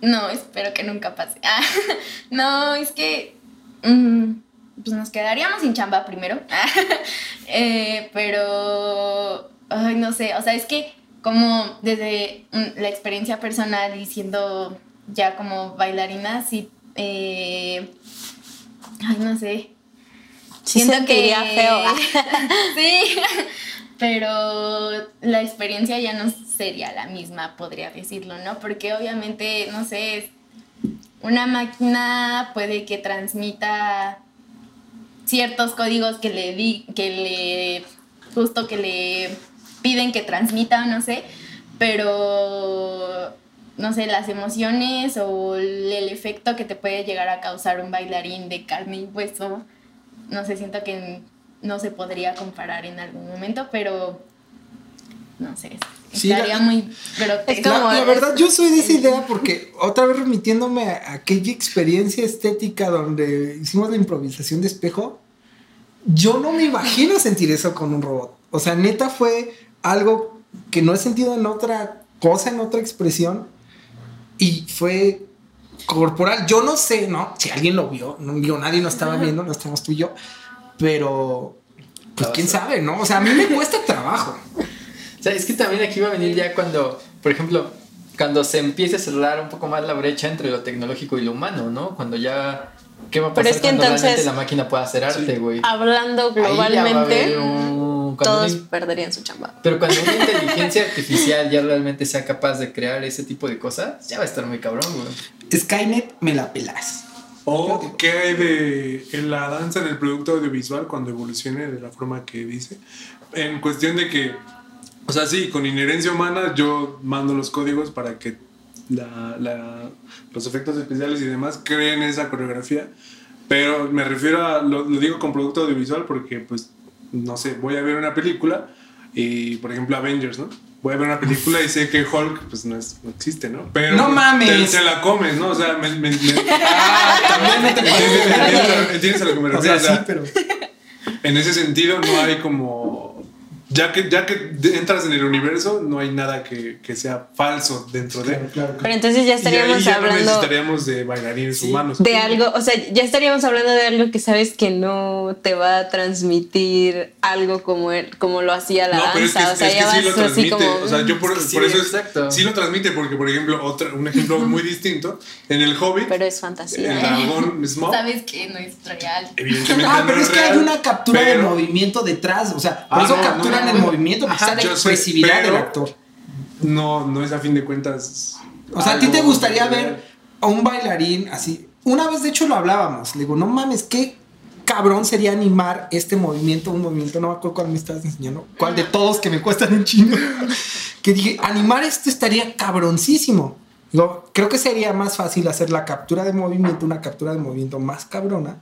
No, espero que nunca pase. Ah, *laughs* no, es que mm, pues nos quedaríamos sin chamba primero. *laughs* Eh, pero, ay, no sé, o sea, es que como desde la experiencia personal y siendo ya como bailarina, sí, eh, ay, no sé. Sí Siento que- feo. *laughs* sí, pero la experiencia ya no sería la misma, podría decirlo, ¿no? Porque obviamente, no sé, una máquina puede que transmita ciertos códigos que le di, que le justo que le piden que transmita, no sé, pero no sé, las emociones o el efecto que te puede llegar a causar un bailarín de carne y hueso, no sé, siento que no se podría comparar en algún momento, pero no sé, Sí, la- estaría muy grotesco. Es como- La, la verdad, yo soy de esa idea porque otra vez remitiéndome a aquella experiencia estética donde hicimos la improvisación de espejo, yo no me imagino sentir eso con un robot. O sea, neta fue algo que no he sentido en otra cosa, en otra expresión. Y fue corporal. Yo no sé, ¿no? Si alguien lo vio, no vio, nadie lo estaba viendo, no estamos tú y yo. Pero, pues quién sabe, ¿no? O sea, a mí me cuesta trabajo. O sea, es que también aquí va a venir ya cuando, por ejemplo, cuando se empiece a cerrar un poco más la brecha entre lo tecnológico y lo humano, ¿no? Cuando ya... ¿Qué va a pasar Pero es que cuando entonces- realmente la máquina pueda hacer arte, güey? Hablando va a globalmente, un- todos una- perderían su chamba. Pero cuando una inteligencia artificial ya realmente sea capaz de crear ese tipo de cosas, ya va a estar muy cabrón, güey. Skynet, me la pelas. O qué hay de en la danza en el producto audiovisual cuando evolucione de la forma que dice. En cuestión de que, o sea, sí, con inherencia humana yo mando los códigos para que la- la- los efectos especiales y demás creen esa coreografía. Pero me refiero a, lo, lo digo con producto audiovisual porque, pues, no sé, voy a ver una película y, por ejemplo, Avengers, ¿no? Voy a ver una película y sé que Hulk, pues, no, es- no existe, ¿no? Pero ¡No mames! Te, te la comes, ¿no? O sea, me... me- me- *laughs* ah, también no te ¿Entiendes, entiendes a lo que me O refiero? sea, sí, pero. en ese sentido no hay como ya que, ya que entras en el universo, no hay nada que, que sea falso dentro de. Pero entonces ya estaríamos y ahí ya hablando. No necesitaríamos de bailarines humanos. De algo, o sea, ya estaríamos hablando de algo que sabes que no te va a transmitir algo como, el, como lo hacía la no, pero es que, danza. o sea, es ya que sí vas lo así transmite. como. O sea, yo por, Es que sí, por eso es- exacto. sí lo transmite, porque, por ejemplo, otro, un ejemplo *laughs* muy distinto, en el Hobbit, Pero es el fantasía. ¿eh? dragón *laughs* Smaug, Sabes que no es real. evidentemente. Ah, no pero es que hay real, una captura de pero- movimiento detrás. O sea, por Ah, eso no, no, el no. movimiento, la expresividad pero- del actor. No, no es a fin de cuentas. O sea, ¿a ti te gustaría ver a un bailarín así? Una vez, de hecho, lo hablábamos. Le digo, no mames, qué cabrón sería animar este movimiento, un movimiento, no me acuerdo cuál me estabas enseñando, cuál de todos que me cuestan un chingo. *laughs* que dije, animar esto estaría cabroncísimo. Digo, creo que sería más fácil hacer la captura de movimiento, una captura de movimiento más cabrona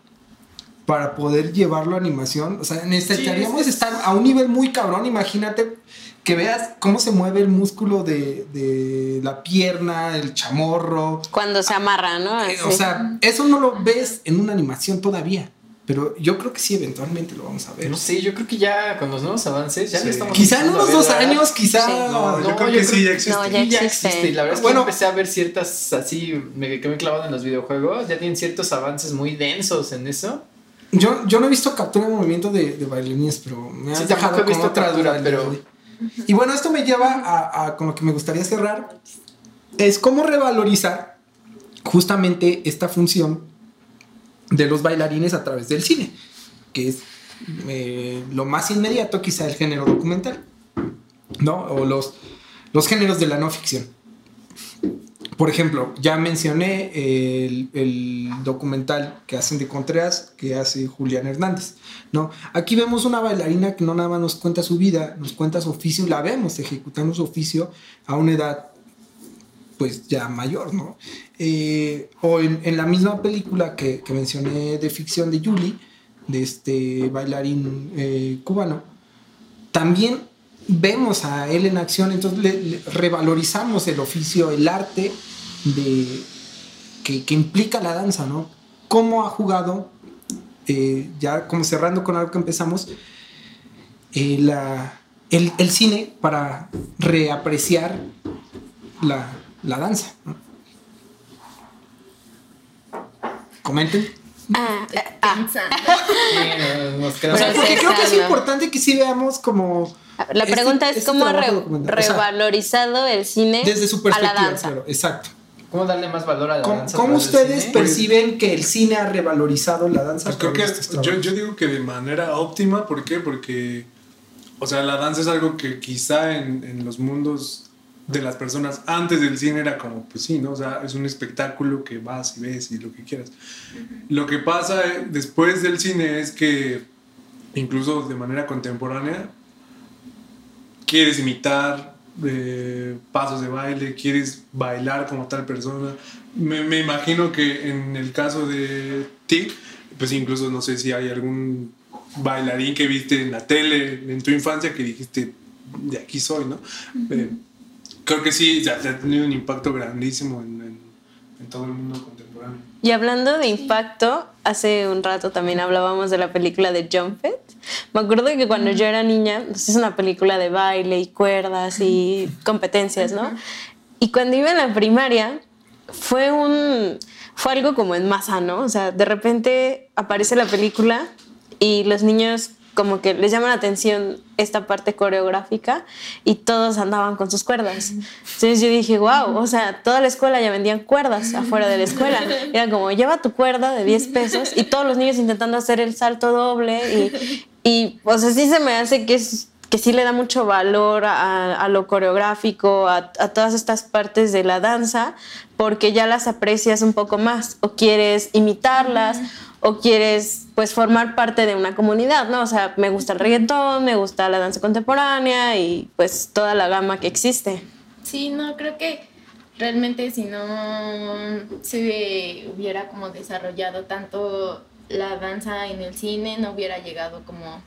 para poder llevarlo a animación. O sea, necesitaríamos Sí, es- estar a un nivel muy cabrón. Imagínate que veas cómo se mueve el músculo de, de la pierna, el chamorro. Cuando se amarra, ¿no? Eh, Así. O sea, eso no lo ves en una animación todavía. Pero yo creo que sí, eventualmente lo vamos a ver. No sé, yo creo que ya con los nuevos avances ya Sí. le estamos Quizá en unos dos años, quizá. Sí. No, yo No, creo yo que sí creo- ya existe. No, ya Sí, ya existe. existe. Y la verdad es Bueno. que yo empecé a ver ciertas así, me quedé clavado en los videojuegos, ya tienen ciertos avances muy densos en eso. Yo, yo no he visto captura de movimiento de, de bailarines, pero me has Sí, dejado con visto otra duda, pero-. Y bueno, esto me lleva a, a con lo que me gustaría cerrar. Es cómo revalorizar justamente esta función de los bailarines a través del cine, que es eh, lo más inmediato quizá el género documental, ¿no? O los, los géneros de la no ficción. Por ejemplo, ya mencioné el, documental que hacen de Contreras, que hace Julián Hernández, ¿no? Aquí vemos una bailarina que no nada más nos cuenta su vida, nos cuenta su oficio la vemos ejecutando su oficio a una edad pues ya mayor, ¿no? Eh, o en, la misma película que, que mencioné de ficción de Julie, de este bailarín eh, cubano, también vemos a él en acción, entonces le- le revalorizamos el oficio, el arte de, que, que implica la danza, ¿no? Cómo ha jugado, eh, ya como cerrando con algo que empezamos, eh, la- el, el cine para reapreciar la, la danza. ¿no? Comenten. Ah, ah, ah. Pensando. *laughs* Nos O quedamos sea, Pero porque creo que es importante que sí veamos como... La este- pregunta es este cómo re- documental. O sea, revalorizado el cine desde su a la perspectiva, danza. claro, exacto. ¿Cómo darle más valor a la ¿Cómo, danza? cómo ustedes cine? perciben que el cine ha revalorizado la danza? Pues a creo que yo, yo digo que de manera óptima, ¿por qué? Porque, o sea, la danza es algo que quizá en, en los mundos de las personas antes del cine era como, pues sí, ¿no? O sea, es un espectáculo que vas y ves y lo que quieras. Lo que pasa eh, después del cine es que, incluso de manera contemporánea, quieres imitar eh, pasos de baile, quieres bailar como tal persona. Me, me imagino que en el caso de ti, pues incluso no sé si hay algún bailarín que viste en la tele en tu infancia que dijiste, de aquí soy, ¿no? Eh, creo que sí, ya, ya ha tenido un impacto grandísimo en, en- en todo el mundo contemporáneo. Y hablando de impacto, hace un rato también hablábamos de la película de Jump It. Me acuerdo que cuando yo era niña, pues es una película de baile y cuerdas y competencias, ¿no? Y cuando iba en la primaria, fue un fue algo como en masa, ¿no? O sea, de repente aparece la película y los niños como que les llama la atención esta parte coreográfica y todos andaban con sus cuerdas. Entonces yo dije, wow, o sea, toda la escuela ya vendían cuerdas afuera de la escuela. Era como, lleva tu cuerda de 10 pesos y todos los niños intentando hacer el salto doble y, y o sea, sí se me hace que es que sí le da mucho valor a, a lo coreográfico, a, a todas estas partes de la danza, porque ya las aprecias un poco más o quieres imitarlas o quieres pues formar parte de una comunidad, ¿no? O sea, me gusta el reggaetón, me gusta la danza contemporánea y pues toda la gama que existe. Sí, no, creo que realmente si no se hubiera como desarrollado tanto la danza en el cine, no hubiera llegado como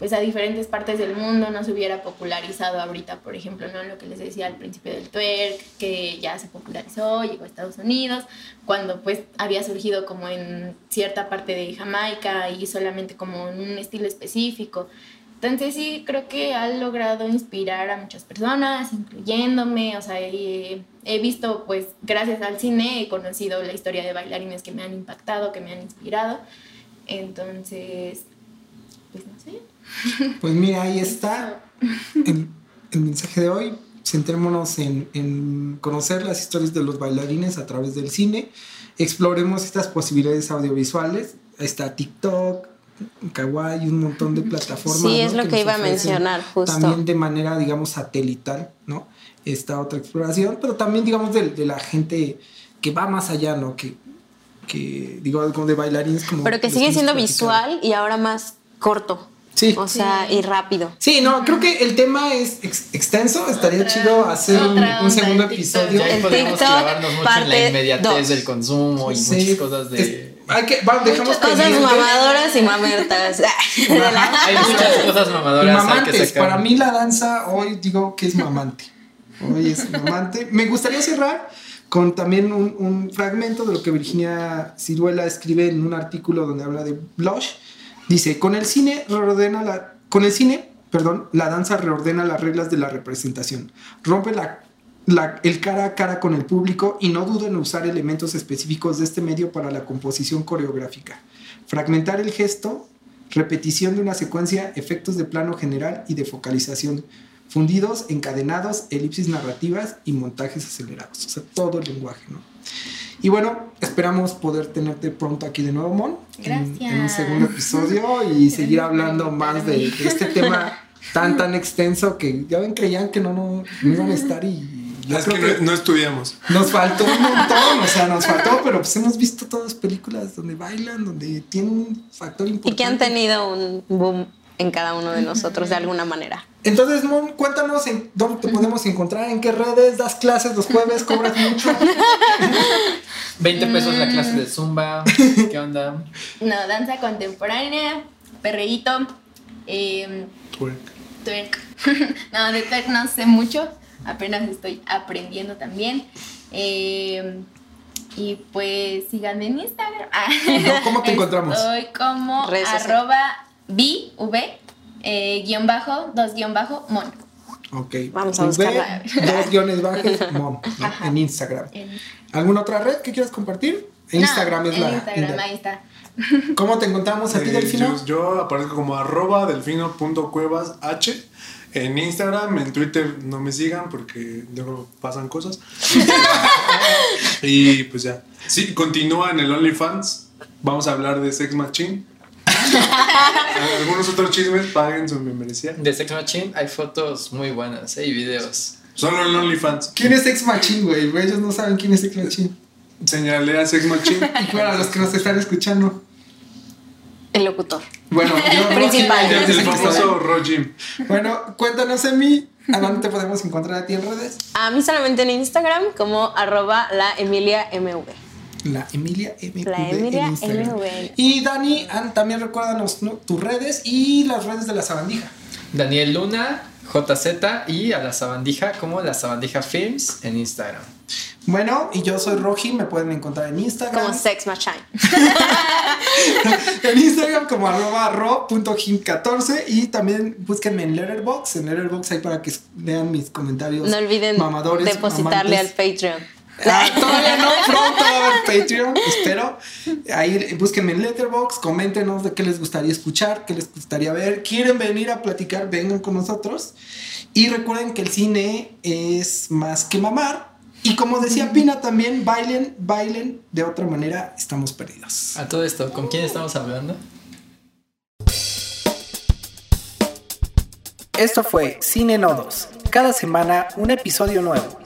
pues a diferentes partes del mundo no se hubiera popularizado ahorita, por ejemplo, ¿no? Lo que les decía al principio del twerk, que ya se popularizó, llegó a Estados Unidos, cuando pues había surgido como en cierta parte de Jamaica y solamente como en un estilo específico. Entonces sí, creo que ha logrado inspirar a muchas personas, incluyéndome, o sea, he, he visto, pues, gracias al cine, he conocido la historia de bailarines que me han impactado, que me han inspirado. Entonces, pues no sé. Pues mira, ahí está el, el mensaje de hoy. Centrémonos en, en, conocer las historias de los bailarines a través del cine. Exploremos estas posibilidades audiovisuales. Ahí está TikTok, Kawaii, un montón de plataformas. Sí, es ¿no? lo que, que iba a mencionar justo. También de manera, digamos, satelital, ¿no? Esta otra exploración, pero también, digamos, de, de la gente que va más allá, ¿no? Que, que digo, como de bailarines. Como pero que sigue siendo visual y ahora más corto. Sí. O sea, Sí. y rápido. Sí, no, creo que el tema es ex- extenso. Estaría Otra- chido hacer un, segundo episodio. El podemos TikTok, clavarnos mucho en la inmediatez dos. del consumo y Sí, muchas cosas de. es- hay que, va, dejamos Muchas cosas pendiente. mamadoras y mamertas. *laughs* Hay muchas cosas Y mamadoras hay que mamantes, sacar. para mí la danza hoy digo que es mamante. Hoy es mamante. Me gustaría cerrar con también un, un fragmento de lo que Virginia Ciruela escribe en un artículo donde habla de blush. Dice, con el cine reordena la, con el cine, perdón, la danza reordena las reglas de la representación, rompe la, el cara a cara con el público y no duda en usar elementos específicos de este medio para la composición coreográfica. Fragmentar el gesto, repetición de una secuencia, efectos de plano general y de focalización, fundidos, encadenados, elipsis narrativas y montajes acelerados. O sea, todo el lenguaje, ¿no? Y bueno, esperamos poder tenerte pronto aquí de nuevo, Mon. En, en un segundo episodio y seguir hablando más de, este tema tan, tan extenso que ya ven, creían que no, no, no iban a estar y yo Es creo que que no, estudiamos. nos faltó un montón, o sea, nos faltó, pero pues hemos visto todas películas donde bailan, donde tienen un factor Y importante. que han tenido un boom en cada uno de nosotros de alguna manera. Entonces, Mon, cuéntanos en dónde te podemos encontrar, en qué redes, das clases los jueves, cobras mucho. *laughs* 20 pesos la Mm. clase de Zumba. ¿Qué onda? No, danza contemporánea, perreíto, eh, Twerk. twerk. *laughs* no, de twerk no sé mucho, apenas estoy aprendiendo también. Eh, y pues síganme en Instagram. Ah, No, ¿cómo te *laughs* encontramos? Estoy como arroba eh, guion bajo, dos guion bajo, mon. Ok. Vamos a V, buscarla. Dos guiones bajos, *laughs* Mon, ¿no? en Instagram. En- ¿Alguna otra red que quieras compartir? En No, Instagram es en la. Instagram, la- ahí está. ¿Cómo te encontramos a ti, Eh, Delfino? yo, yo aparezco como arroba delfino.cuevas h. En Instagram, en Twitter no me sigan porque luego pasan cosas. *laughs* y pues ya. Sí, continúa en el OnlyFans. Vamos a hablar de Sex Machine. Algunos otros chismes paguen su membresía. De Sex Machine hay fotos muy buenas ¿eh? y videos. Solo en OnlyFans. ¿Quién es Ex Machine, güey? Ellos no saben quién es Ex Machine. Señalé a Sex Machine. Y para los que nos están escuchando. El locutor. Bueno, yo Principal. yo- El yo- famoso Rojim. Bueno, cuéntanos, Emi, ¿a dónde te podemos encontrar a ti en redes? A mí solamente en Instagram como arroba la Emilia MV. La Emilia MV La Emilia en Instagram. MV. Y Dani, an- también recuérdanos ¿no? tus redes y las redes de la sabandija. Daniel Luna, JZ y a la sabandija como la sabandija Films en Instagram. Bueno, y yo soy Roji, me pueden encontrar en Instagram. Como Sex Machine. *laughs* en Instagram como arroba ro.him14 y también búsquenme en Letterboxd. En Letterboxd hay para que vean mis comentarios No olviden mamadores, depositarle mamantes. al Patreon. Ah, todavía no, *laughs* pronto va a haber Patreon, espero. Ahí búsquenme en Letterboxd, coméntenos de qué les gustaría escuchar, qué les gustaría ver. ¿Quieren venir a platicar? Vengan con nosotros. Y recuerden que el cine es más que mamar. Y como decía Pina también, bailen, bailen. De otra manera, estamos perdidos. A todo esto, ¿con quién estamos hablando? Esto fue Cine Nodos. Cada semana un episodio nuevo.